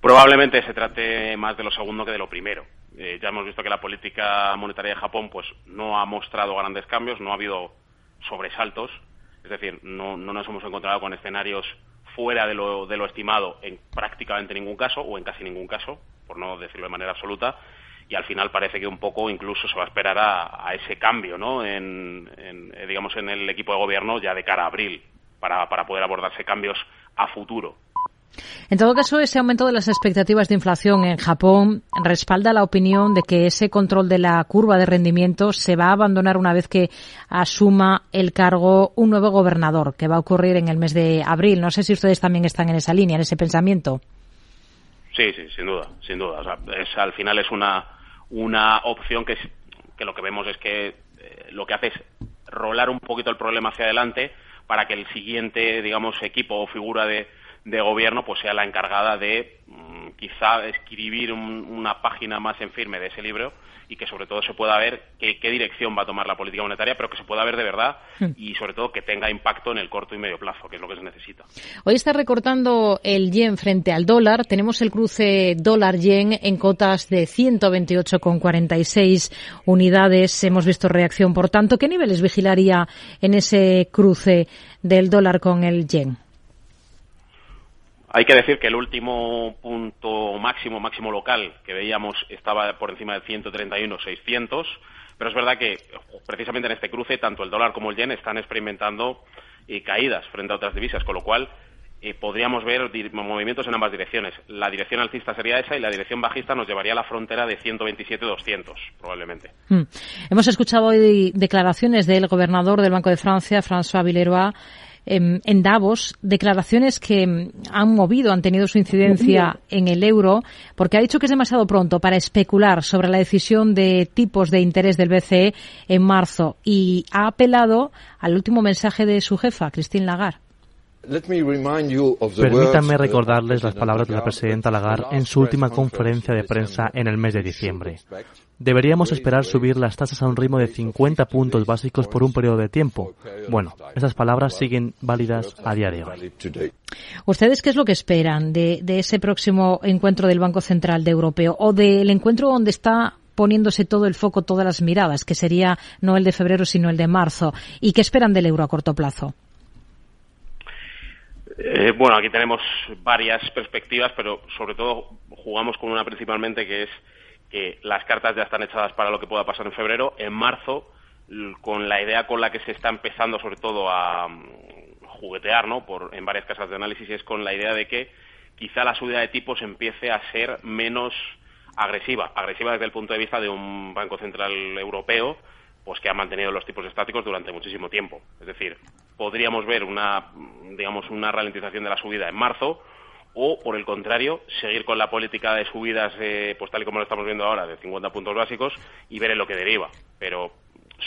Probablemente se trate más de lo segundo que de lo primero. Eh, ya hemos visto que la política monetaria de Japón pues no ha mostrado grandes cambios, no ha habido sobresaltos, es decir, no, no nos hemos encontrado con escenarios fuera de lo, de lo estimado en prácticamente ningún caso o en casi ningún caso, por no decirlo de manera absoluta. y al final parece que un poco incluso se va a esperar a, ese cambio, ¿no? En, eh, digamos, en el equipo de gobierno ya de cara a abril para, para poder abordarse cambios a futuro.
En todo caso, ese aumento de las expectativas de inflación en Japón respalda la opinión de que ese control de la curva de rendimiento se va a abandonar una vez que asuma el cargo un nuevo gobernador, que va a ocurrir en el mes de abril. No sé si ustedes también están en esa línea, en ese pensamiento.
Sí, sí, sin duda, sin duda. es, al final es una, una opción que, que lo que vemos es que eh, lo que hace es rolar un poquito el problema hacia adelante para que el siguiente, digamos, equipo o figura de, de gobierno pues sea la encargada de mm, quizá escribir una página más en firme de ese libro y que sobre todo se pueda ver qué, dirección va a tomar la política monetaria, pero que se pueda ver de verdad hmm. y sobre todo que tenga impacto en el corto y medio plazo, que es lo que se necesita.
Hoy está recortando el yen frente al dólar. Tenemos el cruce dólar-yen en cotas de 128,46 unidades. Hemos visto reacción, por tanto. ¿Qué niveles vigilaría en ese cruce del dólar con el yen?
Hay que decir que el último punto máximo, máximo local que veíamos estaba por encima del 131.600, pero es verdad que precisamente en este cruce tanto el dólar como el yen están experimentando eh, caídas frente a otras divisas, con lo cual eh, podríamos ver movimientos en ambas direcciones. La dirección alcista sería esa y la dirección bajista nos llevaría a la frontera de 127-200, probablemente.
Hmm. Hemos escuchado hoy declaraciones del gobernador del Banco de Francia, François Villeroy, Em, en Davos declaraciones que em, han movido, han tenido su incidencia en el euro, porque ha dicho que es demasiado pronto para especular sobre la decisión de tipos de interés del BCE en marzo y ha apelado al último mensaje de su jefa, Christine Lagarde.
Permítanme recordarles las palabras de la presidenta Lagarde en su última conferencia de prensa en el mes de diciembre. Deberíamos esperar subir las tasas a un ritmo de 50 puntos básicos por un periodo de tiempo. Bueno, esas palabras siguen válidas a día de hoy.
¿Ustedes qué es lo que esperan de, ese próximo encuentro del Banco Central de Europeo o del encuentro donde está poniéndose todo el foco, todas las miradas, que sería no el de febrero, sino el de marzo? ¿Y qué esperan del euro a corto plazo?
Eh, bueno, aquí tenemos varias perspectivas, pero sobre todo jugamos con una principalmente que es que las cartas ya están echadas para lo que pueda pasar en febrero. En marzo, con la idea con la que se está empezando sobre todo a mm, juguetear ¿no? Por, en varias casas de análisis es con la idea de que quizá la subida de tipos empiece a ser menos agresiva, agresiva desde el punto de vista de un Banco Central Europeo pues que ha mantenido los tipos estáticos durante muchísimo tiempo. Es decir, podríamos ver una digamos una ralentización de la subida en marzo o, por el contrario, seguir con la política de subidas, eh, pues tal y como lo estamos viendo ahora, de 50 puntos básicos y ver en lo que deriva. Pero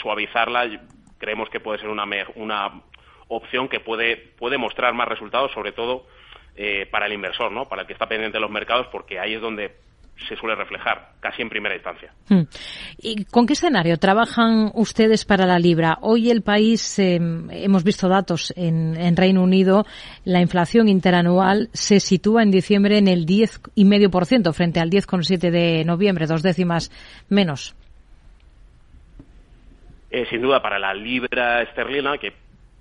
suavizarla creemos que puede ser una, una opción que puede, puede mostrar más resultados, sobre todo eh, para el inversor, ¿no? para el que está pendiente de los mercados, porque ahí es donde se suele reflejar, casi en primera instancia. Hmm.
¿Y con qué escenario trabajan ustedes para la libra? Hoy el país, em, hemos visto datos en, Reino Unido, la inflación interanual se sitúa en diciembre en el 10,5% frente al 10,7% de noviembre, dos décimas menos.
Eh, sin duda, para la libra esterlina, que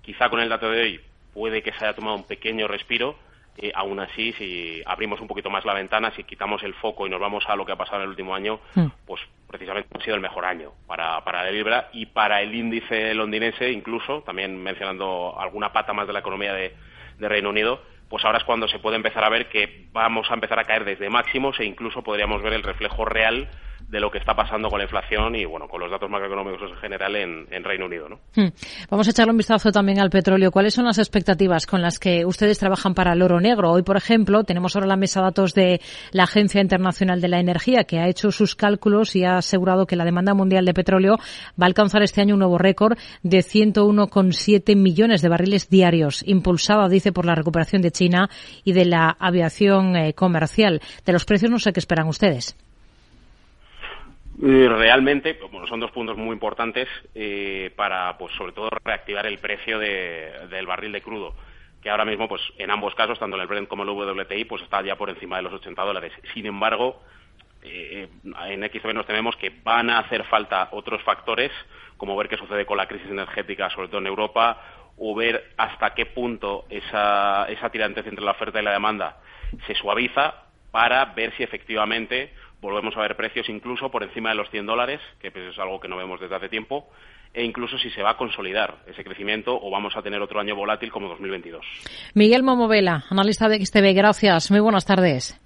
quizá con el dato de hoy puede que se haya tomado un pequeño respiro, eh, aún así, si abrimos un poquito más la ventana, si quitamos el foco y nos vamos a lo que ha pasado en el último año, hmm. pues precisamente ha sido el mejor año para, para la libra y para el índice londinense, incluso, también mencionando alguna pata más de la economía de, de Reino Unido, pues ahora es cuando se puede empezar a ver que vamos a empezar a caer desde máximos e incluso podríamos ver el reflejo real de lo que está pasando con la inflación y bueno con los datos macroeconómicos en general en, Reino Unido. ¿no?
Hmm. Vamos a echarle un vistazo también al petróleo. ¿Cuáles son las expectativas con las que ustedes trabajan para el oro negro? Hoy, por ejemplo, tenemos ahora la mesa datos de la Agencia Internacional de la Energía que ha hecho sus cálculos y ha asegurado que la demanda mundial de petróleo va a alcanzar este año un nuevo récord de 101,7 millones de barriles diarios, impulsada, dice, por la recuperación de China y de la aviación eh, comercial. De los precios no sé qué esperan ustedes
realmente, bueno, son dos puntos muy importantes eh, para, pues, sobre todo, reactivar el precio del barril de crudo, que ahora mismo, pues, en ambos casos, tanto en el Brent como en el WTI, pues, está ya por encima de los 80 dólares. Sin embargo, eh, en XTB nos tememos que van a hacer falta otros factores, como ver qué sucede con la crisis energética, sobre todo en Europa, o ver hasta qué punto esa, esa tirantez entre la oferta y la demanda se suaviza para ver si efectivamente volvemos a ver precios incluso por encima de los 100 dólares, que pues, es algo que no vemos desde hace tiempo, e incluso si se va a consolidar ese crecimiento o vamos a tener otro año volátil como 2022.
Miguel Momovela, analista de XTB, gracias. Muy buenas tardes.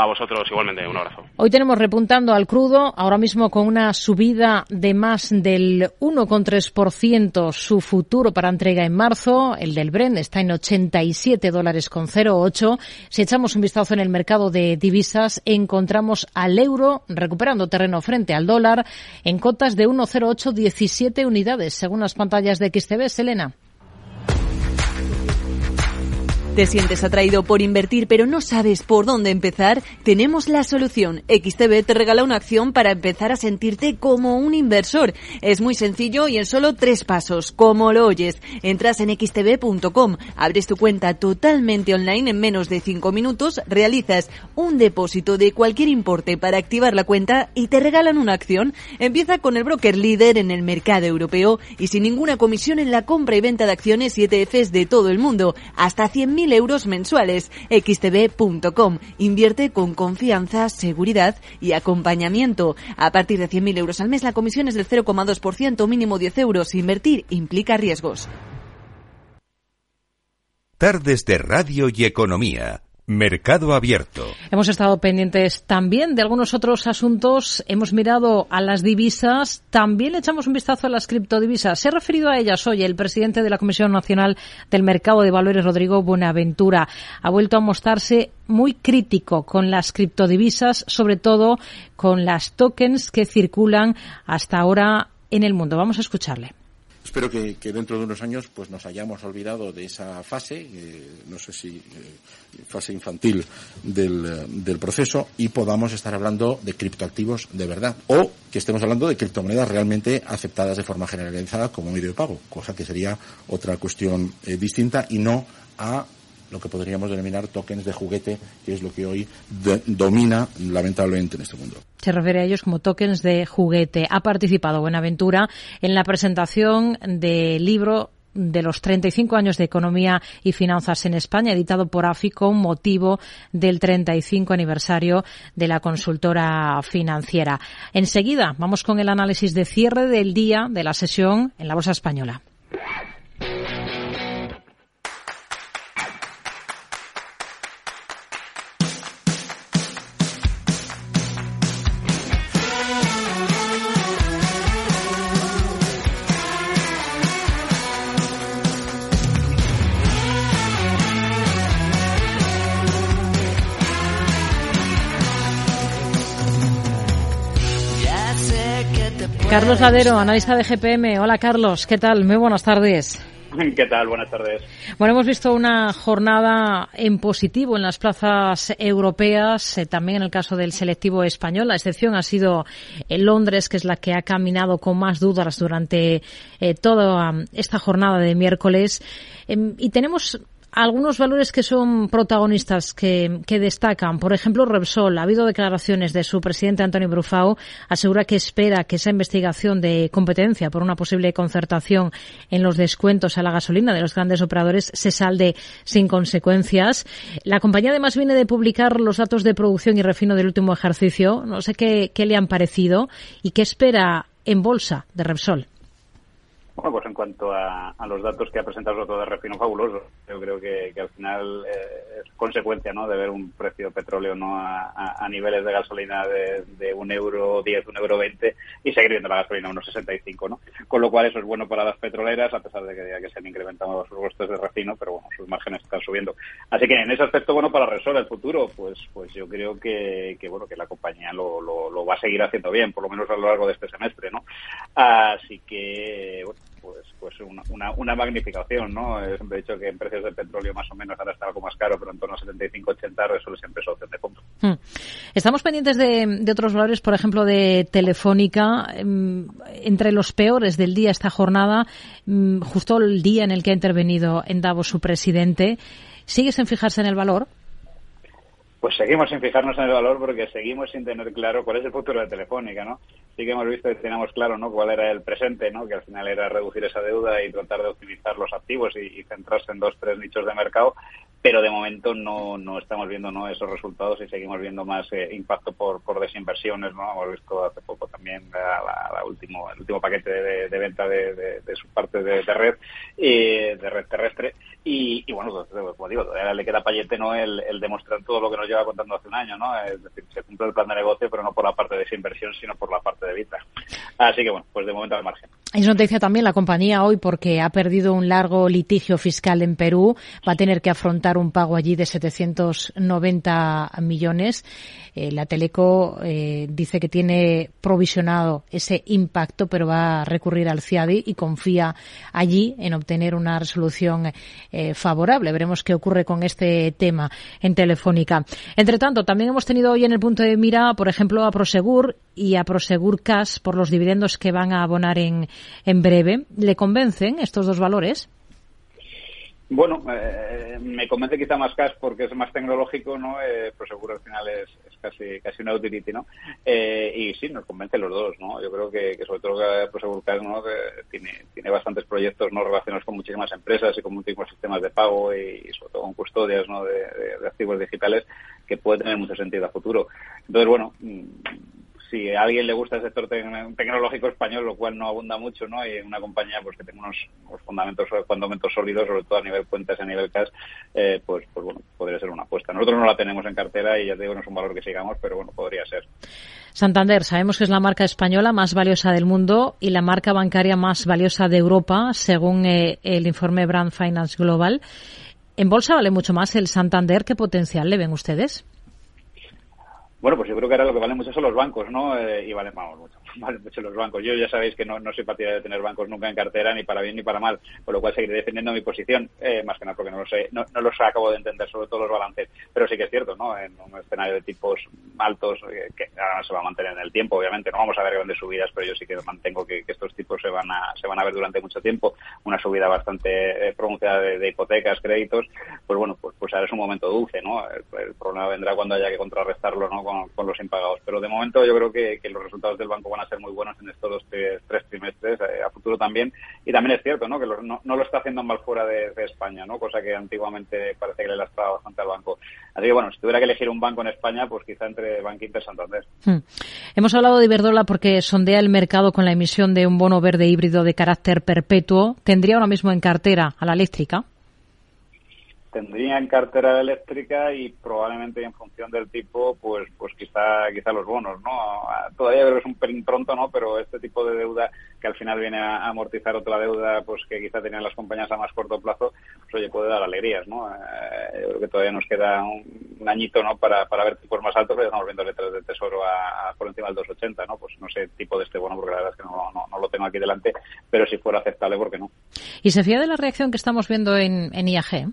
A vosotros igualmente, un abrazo.
Hoy tenemos repuntando al crudo, ahora mismo con una subida de más del 1,3% su futuro para entrega en marzo. El del Brent está en 87 dólares con 0,8. Si echamos un vistazo en el mercado de divisas, encontramos al euro recuperando terreno frente al dólar en cotas de 1,0817 unidades, según las pantallas de XTB. Selena.
¿Te sientes atraído por invertir pero no sabes por dónde empezar? Tenemos la solución. XTB te regala una acción para empezar a sentirte como un inversor. Es muy sencillo y en solo tres pasos. Como lo oyes, entras en xtb.com, abres tu cuenta totalmente online en menos de cinco minutos, realizas un depósito de cualquier importe para activar la cuenta y te regalan una acción. Empieza con el broker líder en el mercado europeo y sin ninguna comisión en la compra y venta de acciones y ETFs de todo el mundo. Hasta 100.000 euros mensuales. xtb.com. Invierte con confianza, seguridad y acompañamiento. A partir de 100.000 euros al mes la comisión es del 0,2%, mínimo 10 euros. Invertir implica riesgos.
Tardes de Radio y Economía. Mercado Abierto.
Hemos estado pendientes también de algunos otros asuntos. Hemos mirado a las divisas. También le echamos un vistazo a las criptodivisas. Se ha referido a ellas hoy el presidente de la Comisión Nacional del Mercado de Valores, Rodrigo Buenaventura. Ha vuelto a mostrarse muy crítico con las criptodivisas, sobre todo con las tokens que circulan hasta ahora en el mundo. Vamos a escucharle.
Espero que, dentro de unos años pues nos hayamos olvidado de esa fase, eh, no sé si eh, fase infantil del, del, proceso y podamos estar hablando de criptoactivos de verdad o que estemos hablando de criptomonedas realmente aceptadas de forma generalizada como medio de pago, cosa que sería otra cuestión eh, distinta y no a lo que podríamos denominar tokens de juguete, que es lo que hoy domina lamentablemente en este mundo.
Se refiere a ellos como tokens de juguete. Ha participado Buenaventura en la presentación del libro de los 35 años de economía y finanzas en España, editado por AFICO, motivo del 35 aniversario de la consultora financiera. Enseguida vamos con el análisis de cierre del día de la sesión en la Bolsa Española. Carlos Ladero, analista de GPM. Hola Carlos, ¿qué tal? Muy buenas tardes. *laughs*
¿Qué tal? Buenas tardes.
Bueno, hemos visto una jornada en positivo en las plazas europeas, eh, también en el caso del selectivo español. La excepción ha sido en Londres, que es la que ha caminado con más dudas durante eh, toda esta jornada de miércoles. Eh, y tenemos algunos valores que son protagonistas que, que, destacan. Por ejemplo, Repsol. Ha habido declaraciones de su presidente Antonio Brufao. Asegura que espera que esa investigación de competencia por una posible concertación en los descuentos a la gasolina de los grandes operadores se salde sin consecuencias. La compañía además viene de publicar los datos de producción y refino del último ejercicio. No sé qué, qué le han parecido y qué espera en bolsa de Repsol.
Bueno, pues en cuanto a, a, los datos que ha presentado sobre todo de refino fabuloso, yo creo que, que al final eh, es consecuencia ¿no? de ver un precio de petróleo no a, a, niveles de gasolina de, de, un euro 10, un euro 20 y seguir viendo la gasolina a unos 65, ¿no? Con lo cual eso es bueno para las petroleras, a pesar de que, que se han incrementado sus costes de refino, pero bueno, sus márgenes están subiendo. Así que en ese aspecto, bueno, para Resol el futuro, pues pues yo creo que, que bueno, que la compañía lo, lo, lo va a seguir haciendo bien, por lo menos a lo largo de este semestre, ¿no? Así que, bueno, pues, pues una, una, una, magnificación, ¿no? Siempre he dicho que en precios de petróleo más o menos ahora está algo más caro, pero en torno a 75-80 resuelve siempre su opción de compra.
Hmm. Estamos pendientes de, de, otros valores, por ejemplo, de Telefónica. Entre los peores del día esta jornada, justo el día en el que ha intervenido en Davos su presidente. ¿Sigues en fijarse en el valor?
Pues seguimos sin fijarnos en el valor porque seguimos sin tener claro cuál es el futuro de Telefónica, ¿no? Sí que hemos visto y teníamos claro, ¿no? Cuál era el presente, ¿no? Que al final era reducir esa deuda y tratar de optimizar los activos y, centrarse en dos, tres nichos de mercado, pero de momento no, no estamos viendo, ¿no? Esos resultados y seguimos viendo más eh, impacto por, por desinversiones, ¿no? Hemos visto hace poco también la, último, el último paquete de, de venta de, de- de su parte de, de red, eh, de red terrestre y, bueno, pues, como digo, todavía le queda payete, ¿no? El, el demostrar todo lo que nos lleva contando hace un año, ¿no? Es decir, se cumple el plan de negocio, pero no por la parte de desinversión, sino por la parte vida. Así que bueno, pues de momento al margen.
Es noticia también la compañía hoy porque ha perdido un largo litigio fiscal en Perú. Va a tener que afrontar un pago allí de 790 millones. Eh, la Teleco eh, dice que tiene provisionado ese impacto, pero va a recurrir al CIADI y confía allí en obtener una resolución eh, favorable. Veremos qué ocurre con este tema en Telefónica. Entre tanto, también hemos tenido hoy en el punto de mira, por ejemplo, a Prosegur y a Prosegur Cash por los dividendos que van a abonar en, en breve. ¿Le convencen estos dos valores?
Bueno, eh, me convence quizá más Cash porque es más tecnológico, ¿no? Pero seguro al final es casi casi una utility, ¿no? Eh, y sí, nos convence los dos, ¿no? Yo creo que, sobre todo Prosegur Cash, ¿no? Que tiene, tiene bastantes proyectos no relacionados con muchísimas empresas y con muchísimos sistemas de pago y, sobre todo con custodias, ¿no? De activos digitales que puede tener mucho sentido a futuro. Entonces, bueno, mm, si a alguien le gusta el sector tec- tecnológico español, lo cual no abunda mucho, ¿no? Y una compañía pues que tenga unos, unos fundamentos, fundamentos sólidos, sobre todo a nivel cuentas y a nivel cash, eh, pues, pues bueno, podría ser una apuesta. Nosotros no la tenemos en cartera y ya te digo, no es un valor que sigamos, pero bueno, podría ser.
Santander, sabemos que es la marca española más valiosa del mundo y la marca bancaria más valiosa de Europa, según eh, el informe Brand Finance Global. ¿En bolsa vale mucho más el Santander? ¿Qué potencial le ven ustedes?
Bueno, pues yo creo que ahora lo que valen mucho son los bancos, ¿no? Eh, y valen, vamos, mucho, *laughs* valen mucho los bancos. Yo ya sabéis que no, no soy partidario de tener bancos nunca en cartera, ni para bien ni para mal, por lo cual seguiré defendiendo mi posición, eh, más que nada porque no lo sé, no, no los acabo de entender, sobre todo los balances. Pero sí que es cierto, ¿no? En un escenario de tipos altos, eh, que ahora se va a mantener en el tiempo, obviamente, no vamos a ver grandes subidas, pero yo sí que mantengo que, estos tipos se van a, se van a ver durante mucho tiempo. Una subida bastante eh, pronunciada de, hipotecas, créditos, pues bueno, pues, pues ahora es un momento dulce, ¿no? El, el problema vendrá cuando haya que contrarrestarlo, ¿no? Con, con los impagados. Pero de momento yo creo que, que los resultados del banco van a ser muy buenos en estos dos, tres, tres trimestres, eh, a futuro también. Y también es cierto, ¿no? Que los- no, no lo está haciendo mal fuera de, España, ¿no? Cosa que antiguamente parece que le lastraba bastante al banco. Así que bueno, si tuviera que elegir un banco en España, pues quizá entre Banco Inter Santander.
Hmm. Hemos hablado de Iberdrola porque sondea el mercado con la emisión de un bono verde híbrido de carácter perpetuo. ¿Tendría ahora mismo en cartera a la eléctrica?
Tendría en cartera eléctrica y probablemente en función del tipo, pues pues quizá quizá los bonos, ¿no? Todavía creo es un pelín pronto, ¿no? Pero este tipo de deuda que al final viene a amortizar otra deuda, pues que quizá tenían las compañías a más corto plazo, pues oye, puede dar alegrías, ¿no? Eh, yo creo que todavía nos queda un, añito, ¿no? Para, para ver tipos más altos, pero estamos viendo letras del Tesoro a, por encima del 2,80, ¿no? Pues no sé tipo de este bono, porque la verdad es que no, no, no lo tengo aquí delante, pero si fuera aceptable, ¿por qué no?
¿Y se fía de la reacción que estamos viendo en, en IAG?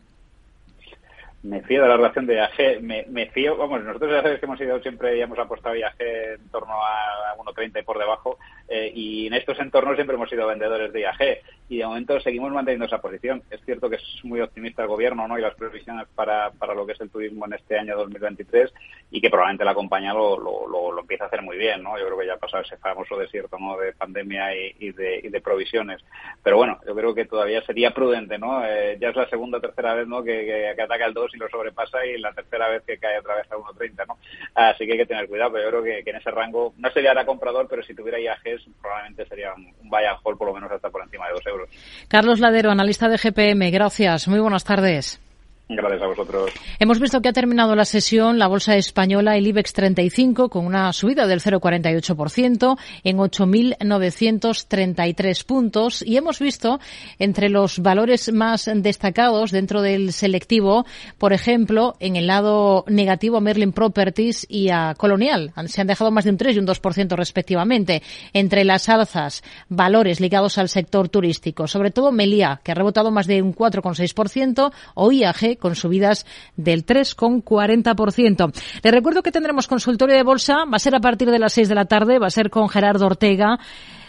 Me fío de la relación de IAG, me, fío, vamos, nosotros ya sabéis que hemos ido siempre y hemos apostado IAG en torno a 1.30 y por debajo, eh, y en estos entornos siempre hemos sido vendedores de IAG, y de momento seguimos manteniendo esa posición. Es cierto que es muy optimista el gobierno, ¿no?, y las previsiones para, para lo que es el turismo en este año 2023, y que probablemente la compañía lo, lo, lo, empieza a hacer muy bien, ¿no? Yo creo que ya ha pasado ese famoso desierto, ¿no?, de pandemia y, de, y de provisiones. Pero bueno, yo creo que todavía sería prudente, ¿no? Eh, ya es la segunda o tercera vez, ¿no?, que, que, que ataca el 2 y lo sobrepasa y la tercera vez que cae otra vez a 1.30, ¿no? Así que hay que tener cuidado, pero yo creo que, en ese rango no sería ahora comprador, pero si tuviera IAGs probablemente sería un, un buy and hold por lo menos hasta por encima de 2 euros.
Carlos Ladero, analista de GPM, gracias. Muy buenas tardes.
Gracias a vosotros.
Hemos visto que ha terminado la sesión la bolsa española, el IBEX 35, con una subida del 0,48% en 8.933 puntos. Y hemos visto entre los valores más destacados dentro del selectivo, por ejemplo, en el lado negativo a Merlin Properties y a Colonial. Se han dejado más de un 3 y un 2% respectivamente. Entre las alzas, valores ligados al sector turístico, sobre todo Melia, que ha rebotado más de un 4,6%, o IAG, con subidas del 3,40%. Les recuerdo que tendremos consultorio de bolsa, va a ser a partir de las 6 de la tarde, va a ser con Gerardo Ortega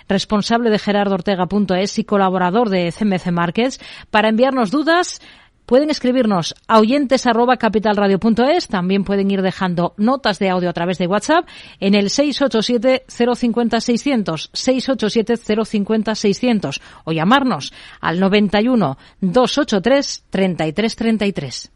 responsable de gerardoortega.es y colaborador de CMC Markets, para enviarnos dudas pueden escribirnos a oyentes arroba capitalradio.es, también pueden ir dejando notas de audio a través de WhatsApp en el 687 050 600, 687 050 600 o llamarnos al 91 283 3333.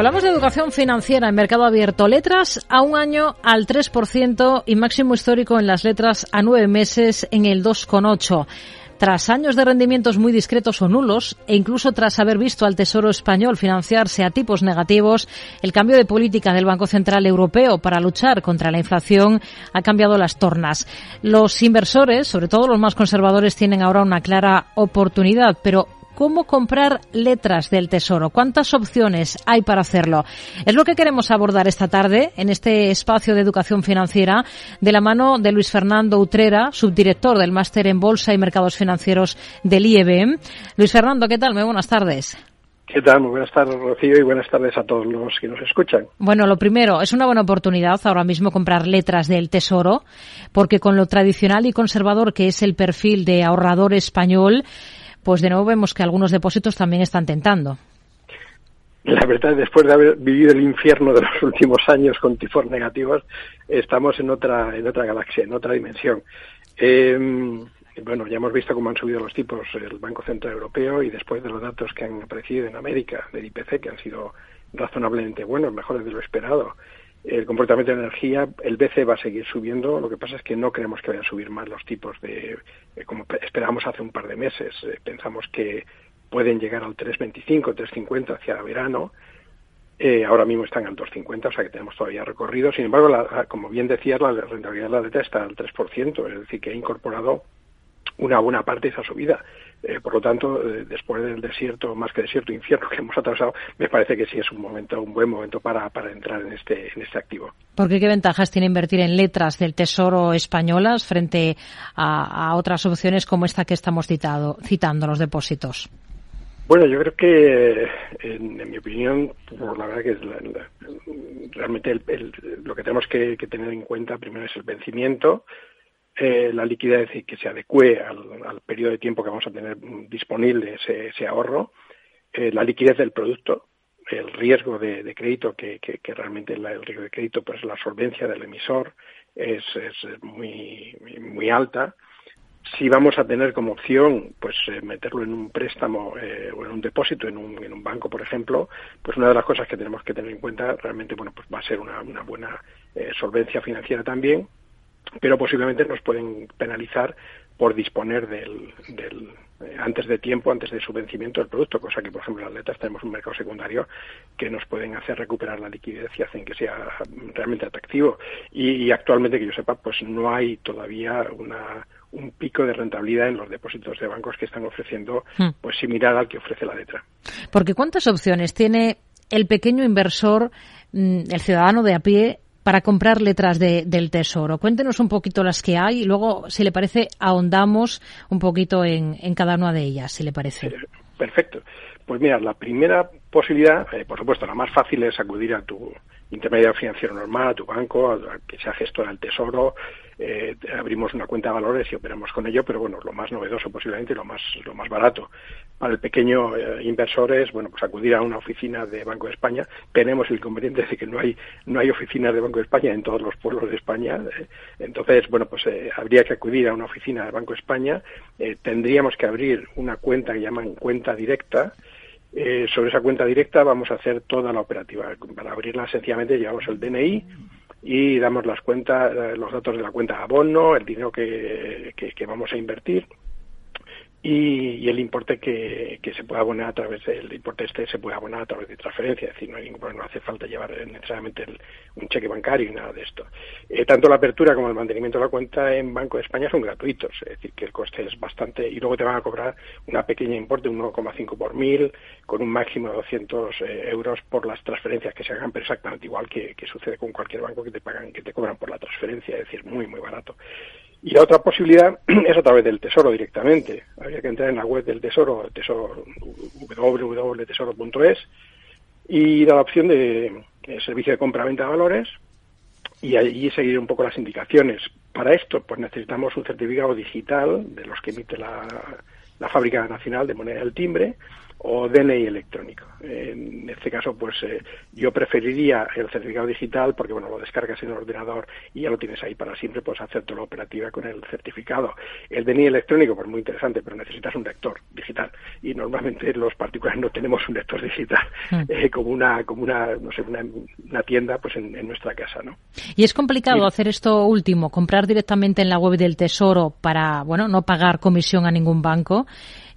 Hablamos de educación financiera en mercado abierto. Letras a un año al 3% y máximo histórico en las letras a nueve meses en el 2,8%. Tras años de rendimientos muy discretos o nulos, e incluso tras haber visto al Tesoro español financiarse a tipos negativos, el cambio de política del Banco Central Europeo para luchar contra la inflación ha cambiado las tornas. Los inversores, sobre todo los más conservadores, tienen ahora una clara oportunidad, pero cómo comprar letras del Tesoro. ¿Cuántas opciones hay para hacerlo? Es lo que queremos abordar esta tarde en este espacio de educación financiera de la mano de Luis Fernando Utrera, subdirector del Máster en Bolsa y Mercados Financieros del IEBM. Luis Fernando, ¿qué tal? Muy buenas tardes.
¿Qué tal? Muy buenas tardes, Rocío, y buenas tardes a todos los que nos escuchan.
Bueno, lo primero, es una buena oportunidad ahora mismo comprar letras del Tesoro, porque con lo tradicional y conservador que es el perfil de ahorrador español, pues de nuevo vemos que algunos depósitos también están tentando.
La verdad, después de haber vivido el infierno de los *laughs* últimos años con tifos negativos, estamos en otra, en otra galaxia, en otra dimensión. Eh, bueno, ya hemos visto cómo han subido los tipos el Banco Central Europeo y después de los datos que han aparecido en América del IPC, que han sido razonablemente buenos, mejores de lo esperado, el comportamiento de energía, el BCE va a seguir subiendo, lo que pasa es que no creemos que vayan a subir más los tipos de, eh, como esperábamos hace un par de meses, eh, pensamos que pueden llegar al 3.25, 3.50 hacia verano, eh, ahora mismo están al 2.50, o sea que tenemos todavía recorrido, sin embargo, la, como bien decías, la rentabilidad de la deuda está al 3%, es decir, que ha incorporado una buena parte de esa subida. Eh, por lo tanto, eh, después del desierto, más que desierto, infierno que hemos atravesado, me parece que sí es un momento, un buen momento para, para entrar en este, en este activo.
¿Por qué qué ventajas tiene invertir en letras del Tesoro españolas frente a, a otras opciones como esta que estamos citado, citando, los depósitos?
Bueno, yo creo que, en, en mi opinión, pues la verdad que es la, la, realmente el, el, lo que tenemos que, que, tener en cuenta primero es el vencimiento, eh, la liquidez que se adecue al, al, periodo de tiempo que vamos a tener disponible ese, ese ahorro, eh, la liquidez del producto, el riesgo de, crédito, que, que, que realmente la, el riesgo de crédito, pues la solvencia del emisor es, es muy, muy alta. Si vamos a tener como opción, pues eh, meterlo en un préstamo eh, o en un depósito en un, en un banco, por ejemplo, pues una de las cosas que tenemos que tener en cuenta realmente, bueno, pues va a ser una, una buena eh, solvencia financiera también pero posiblemente nos pueden penalizar por disponer del, del eh, antes de tiempo, antes de su vencimiento del producto, cosa que, por ejemplo, en las letras tenemos un mercado secundario que nos pueden hacer recuperar la liquidez y hacen que sea realmente atractivo. Y, y actualmente, que yo sepa, pues no hay todavía una, un pico de rentabilidad en los depósitos de bancos que están ofreciendo, pues similar al que ofrece la letra.
Porque ¿cuántas opciones tiene el pequeño inversor, mm, el ciudadano de a pie, para comprar letras de, del Tesoro. Cuéntenos un poquito las que hay y luego, si le parece, ahondamos un poquito en, en cada una de ellas, si le parece.
Perfecto. Pues mira, la primera posibilidad, eh, por supuesto, la más fácil es acudir a tu intermediario financiero normal, a tu banco, a, que sea gestor del tesoro, eh, abrimos una cuenta de valores y operamos con ello, pero bueno, lo más novedoso posiblemente lo más, lo más barato para el pequeño eh, inversor es, bueno, pues acudir a una oficina de Banco de España. Tenemos el inconveniente de que no hay, no hay oficinas de Banco de España en todos los pueblos de España. eh, entonces, bueno, pues eh, habría que acudir a una oficina de Banco de España. tendríamos que abrir una cuenta que llaman cuenta directa. Sobre esa cuenta directa vamos a hacer toda la operativa. Para abrirla sencillamente llevamos el DNI y damos las cuentas, eh, los datos de la cuenta abono, el dinero que, que- que vamos a invertir y, y el importe que, que se puede abonar a través del importe este se puede abonar a través de transferencia, es decir, no hay ningún no hace falta llevar necesariamente el- un cheque bancario y nada de esto. Eh, tanto la apertura como el mantenimiento de la cuenta en Banco de España son gratuitos, es decir, que el coste es bastante y luego te van a cobrar una pequeña importe, un 1,5 por mil, con un máximo de 200 eh, euros por las transferencias que se hagan, pero exactamente igual que, que sucede con cualquier banco que te pagan, que te cobran por la transferencia, es decir, muy muy barato. Y la otra posibilidad *clears throat* es a través del Tesoro directamente. Habría que entrar en la web del Tesoro, tesoro www.tesoro.es, y a la opción de eh, servicio de compra-venta de valores y allí seguir un poco las indicaciones. Para esto, pues necesitamos un certificado digital de los que emite la, la Fábrica Nacional de Moneda del Timbre o DNI electrónico. En este caso, pues eh, yo preferiría el certificado digital porque, bueno, lo descargas en el ordenador y ya lo tienes ahí para siempre, puedes hacer toda la operativa con el certificado. El DNI electrónico, pues muy interesante, pero necesitas un lector digital y normalmente los particulares no tenemos un lector digital
Mm. *laughs*
eh, como una, como una, no sé, una, una tienda, pues en, en nuestra casa, ¿no?
Y es complicado hacer esto último, comprar directamente en la web del Tesoro para, bueno, no pagar comisión a ningún banco,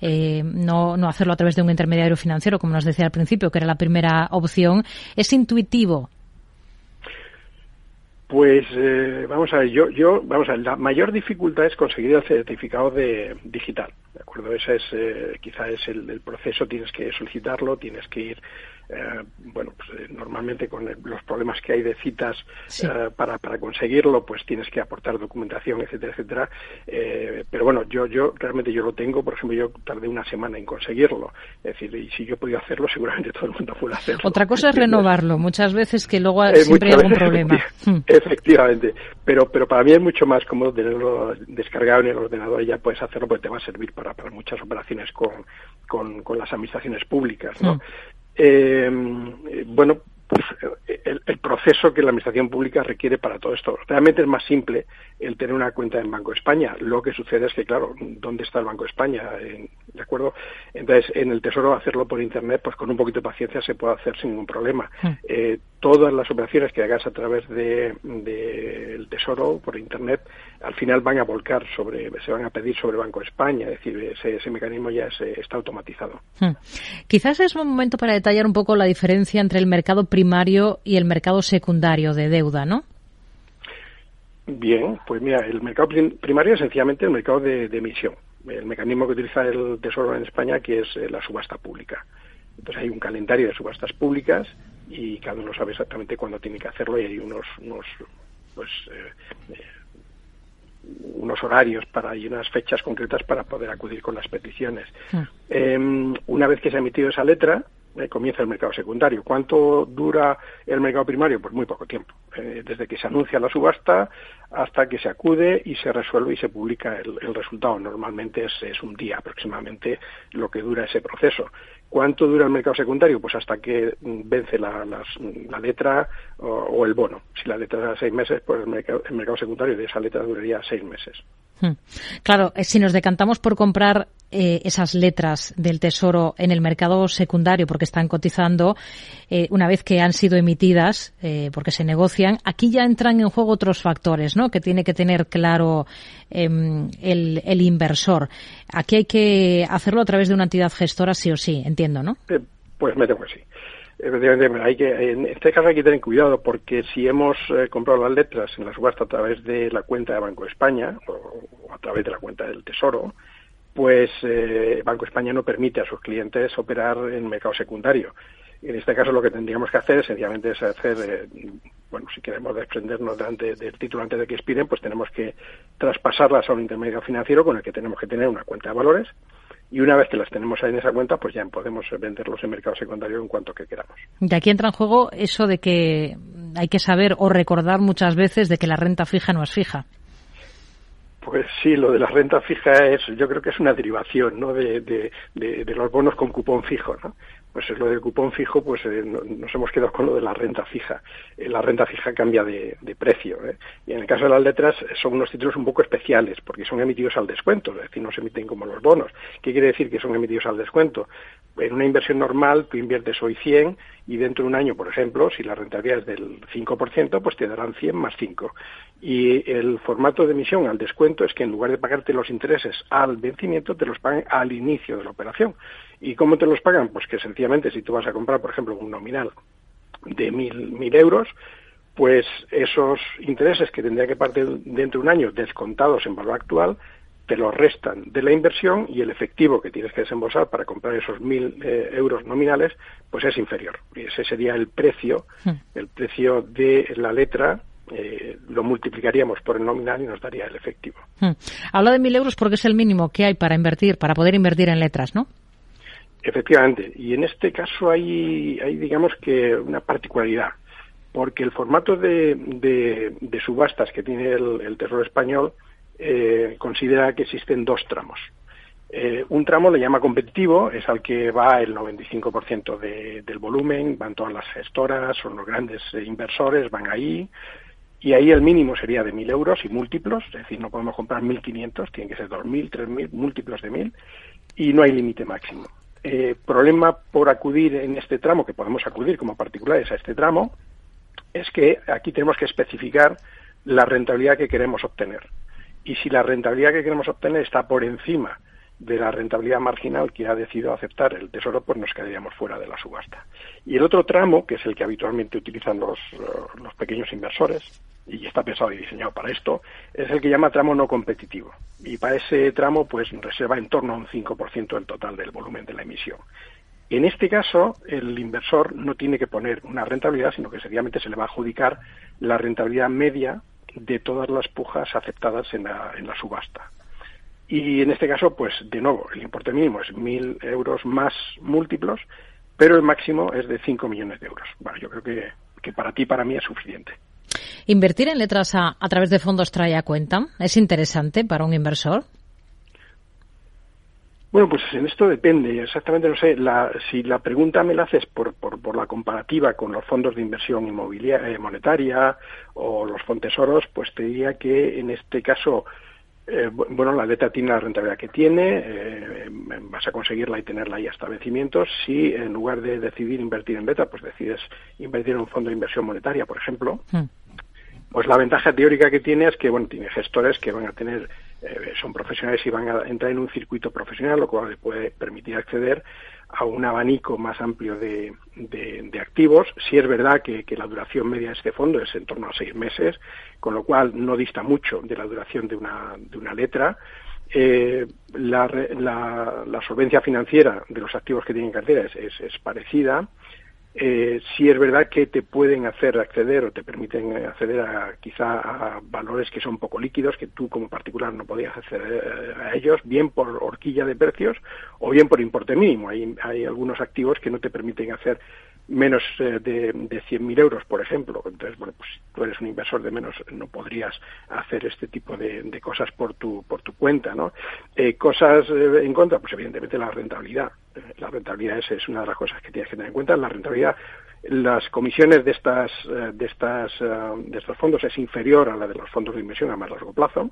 eh, no, no hacerlo a través de un intermediario financiero, como nos decía al principio, que era la primera opción. Es intuitivo.
Pues eh, vamos a ver, yo, yo, vamos a ver, la mayor dificultad es conseguir el certificado de digital, ¿de acuerdo? Ese es, eh, quizá es el, el proceso, tienes que solicitarlo, tienes que ir, eh, bueno, pues eh, normalmente con el- los problemas que hay de citas eh, para, para conseguirlo, pues tienes que aportar documentación, etcétera, etcétera. Eh, pero bueno, yo, yo realmente yo lo tengo, por ejemplo, yo tardé una semana en conseguirlo, es decir, y si yo podía hacerlo, *laughs* seguramente todo el mundo puede hacerlo.
Otra cosa es renovarlo. Muchas veces que luego
Eh,
siempre hay algún
veces,
problema. *laughs*
Efectivamente, pero pero para mí es mucho más cómodo tenerlo descargado en el ordenador y ya puedes hacerlo porque te va a servir para, para muchas operaciones con, con, con las administraciones públicas, ¿no?
Mm.
Eh, bueno, pues eh, el, el proceso que la administración pública requiere para todo esto. Realmente es más simple el tener una cuenta en Banco de España. Lo que sucede es que, claro, ¿dónde está el Banco de España? En- ¿De acuerdo? Entonces, en el Tesoro hacerlo por Internet, pues con un poquito de paciencia se puede hacer sin ningún problema. Eh, todas las operaciones que hagas a través de, de el Tesoro por Internet, al final van a volcar sobre, se van a pedir sobre Banco de España, es decir, ese, ese mecanismo ya es, eh, está automatizado.
Hmm. Quizás es un momento para detallar un poco la diferencia entre el mercado primario y el mercado secundario de deuda, ¿no?
Bien, pues mira, el mercado prim- primario es sencillamente el mercado de, de emisión. El mecanismo que utiliza el Tesoro en España, que es eh, la subasta pública. Entonces hay un calendario de subastas públicas y cada uno sabe exactamente cuándo tiene que hacerlo y hay unos, unos pues, eh, eh, unos horarios para y unas fechas concretas para poder acudir con las peticiones. Eh, una vez que se ha emitido esa letra, eh, comienza el mercado secundario. ¿Cuánto dura el mercado primario? Pues muy poco tiempo. Eh, desde que se anuncia la subasta hasta que se acude y se resuelve y se publica el, resultado. Normalmente es, es un día aproximadamente lo que dura ese proceso. ¿Cuánto dura el mercado secundario? Pues hasta que mm, vence la, las- la letra o, el bono. Si la letra da seis meses, pues el mercado secundario de esa letra duraría seis meses.
Hmm. Claro, eh, si nos decantamos por comprar eh, esas letras del Tesoro en el mercado secundario porque están cotizando, eh, una vez que han sido emitidas, eh, porque se negocian, aquí ya entran en juego otros factores, ¿no? Que tiene que tener claro em, el, el inversor. Aquí hay que hacerlo a través de una entidad gestora, sí o sí, entiendo, ¿no?
Pues me temo que sí. Efectivamente, hay que, en este caso hay que tener cuidado porque si hemos eh, comprado las letras en la subasta a través de la cuenta de Banco España o, a través de la cuenta del Tesoro, pues eh, Banco España no permite a sus clientes operar en mercado secundario. En este caso lo que tendríamos que hacer sencillamente es hacer, eh, bueno, si queremos desprendernos de del título antes de que expiren, pues tenemos que traspasarlas a un intermediario financiero con el que tenemos que tener una cuenta de valores y una vez que las tenemos ahí en esa cuenta, pues ya podemos venderlos en mercado secundario en cuanto que queramos.
De aquí entra en juego eso de que hay que saber o recordar muchas veces de que la renta fija no es fija.
Pues sí, lo de la renta fija es, yo creo que es una derivación, ¿no? De, de, de, de los bonos con cupón fijo, ¿no? Pues es lo del cupón fijo, pues eh, nos hemos quedado con lo de la renta fija. Eh, la renta fija cambia de, precio. ¿eh? Y en el caso de las letras son unos títulos un poco especiales, porque son emitidos al descuento, es decir, no se emiten como los bonos. ¿Qué quiere decir que son emitidos al descuento? En una inversión normal tú inviertes hoy 100 y dentro de un año, por ejemplo, si la rentabilidad es del 5%, pues te darán 100 más 5. Y el formato de emisión al descuento es que en lugar de pagarte los intereses al vencimiento, te los pagan al inicio de la operación. ¿Y cómo te los pagan? Pues que sencillamente si tú vas a comprar, por ejemplo, un nominal de mil, mil euros, pues esos intereses que tendría que partir dentro de un año descontados en valor actual, te los restan de la inversión y el efectivo que tienes que desembolsar para comprar esos mil eh, euros nominales, pues es inferior. Y ese sería el precio, hmm. el precio de la letra eh, lo multiplicaríamos por el nominal y nos daría el efectivo.
Hmm. Habla de mil euros porque es el mínimo que hay para invertir, para poder invertir en letras, ¿no?
Efectivamente, y en este caso hay, hay digamos que una particularidad, porque el formato de, de, subastas que tiene el, Tesoro Español eh, considera que existen dos tramos. Eh, un tramo le llama competitivo, es al que va el 95% de, del volumen, van todas las gestoras, son los grandes eh, inversores, van ahí, y ahí el mínimo sería de 1.000 euros y múltiplos, es decir, no podemos comprar 1.500, tienen que ser 2.000, 3.000, múltiplos de 1.000, y no hay límite máximo. Eh, problema por acudir en este tramo, que podemos acudir como particulares a este tramo, es que aquí tenemos que especificar la rentabilidad que queremos obtener. Y si la rentabilidad que queremos obtener está por encima de la rentabilidad marginal que ha decidido aceptar el Tesoro, pues nos quedaríamos fuera de la subasta. Y el otro tramo, que es el que habitualmente utilizan los, los pequeños inversores, y está pensado y diseñado para esto, es el que llama tramo no competitivo. Y para ese tramo, pues reserva en torno a un 5% del total del volumen de la emisión. En este caso, el inversor no tiene que poner una rentabilidad, sino que sencillamente se le va a adjudicar la rentabilidad media de todas las pujas aceptadas en la, en la subasta. Y en este caso, pues de nuevo, el importe mínimo es 1.000 euros más múltiplos, pero el máximo es de 5 millones de euros. Bueno, yo creo que, que para ti, para mí es suficiente.
¿Invertir en letras a, a través de fondos trae a cuenta? ¿Es interesante para un inversor?
Bueno, pues en esto depende, exactamente no sé, la, si la pregunta me la haces por, por, por la comparativa con los fondos de inversión inmobiliaria, eh, monetaria o los fontesoros, pues te diría que en este caso, eh, bueno, la letra tiene la rentabilidad que tiene, eh, vas a conseguirla y tenerla ahí hasta vencimientos. Si en lugar de decidir invertir en beta, pues decides invertir en un fondo de inversión monetaria, por ejemplo, hmm. Pues la ventaja teórica que tiene es que, bueno, tiene gestores que van a tener, eh, son profesionales y van a entrar en un circuito profesional, lo cual le puede permitir acceder a un abanico más amplio de, de, activos. Si es verdad que, la duración media de este fondo es en torno a seis meses, con lo cual no dista mucho de la duración de una, de una letra. Eh, la, la, solvencia financiera de los activos que tienen cartera es, es parecida eh, si es verdad que te pueden hacer acceder o te permiten acceder a quizá a valores que son poco líquidos, que tú como particular no podías acceder a ellos, bien por horquilla de precios o bien por importe mínimo. Hay, hay algunos activos que no te permiten hacer menos eh, de, de 100.000 euros, por ejemplo. Entonces, bueno, pues si tú eres un inversor de menos, no podrías hacer este tipo de, cosas por tu, por tu cuenta, ¿no? Eh, cosas eh, en contra, pues evidentemente la rentabilidad. La rentabilidad es, es, una de las cosas que tienes que tener en cuenta. La rentabilidad, las comisiones de estas, de estas, de estos fondos es inferior a la de los fondos de inversión a más largo plazo,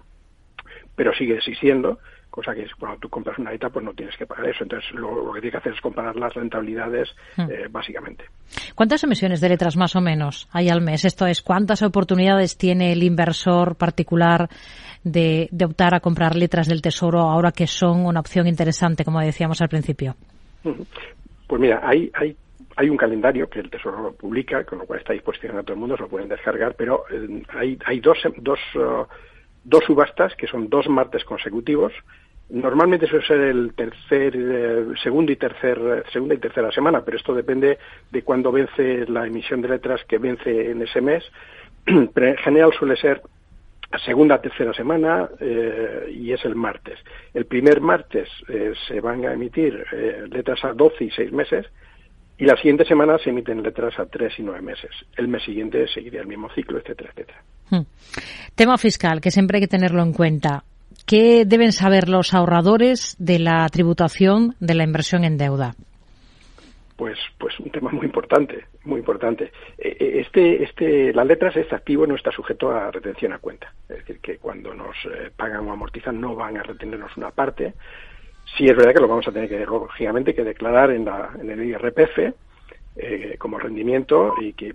pero sigue existiendo cosa que cuando tú compras una ETA pues no tienes que pagar eso. Entonces lo, que tienes que hacer es comparar las rentabilidades hmm. eh, básicamente.
¿Cuántas emisiones de letras más o menos hay al mes? Esto es, ¿cuántas oportunidades tiene el inversor particular de, optar a comprar letras del Tesoro ahora que son una opción interesante, como decíamos al principio?
Pues mira, hay, hay hay un calendario que el Tesoro publica, con lo cual está a disposición a todo el mundo, se lo pueden descargar, pero eh, hay, hay dos, dos uh, dos subastas, que son dos martes consecutivos. Normalmente suele ser el tercer, eh, segundo y tercer, segunda y tercera semana, pero esto depende de cuándo vence la emisión de letras que vence en ese mes. *clears throat* Pero en general suele ser segunda, tercera semana eh, y es el martes. El primer martes eh, se van a emitir eh, letras a 12 y 6 meses y la siguiente semana se emiten letras a 3 y 9 meses. El mes siguiente seguiría el mismo ciclo, etcétera, etcétera.
Hmm. Tema fiscal, que siempre hay que tenerlo en cuenta. ¿Qué deben saber los ahorradores de la tributación de la inversión en deuda?
pues pues un tema muy importante muy importante. Eh, eh, este este las letras este activo no está sujeto a retención a cuenta. Es decir que cuando nos eh, pagan o amortizan no van a retenernos una parte. Sí es verdad que lo vamos a tener que lógicamente que declarar en la en el IRPF eh, como rendimiento y que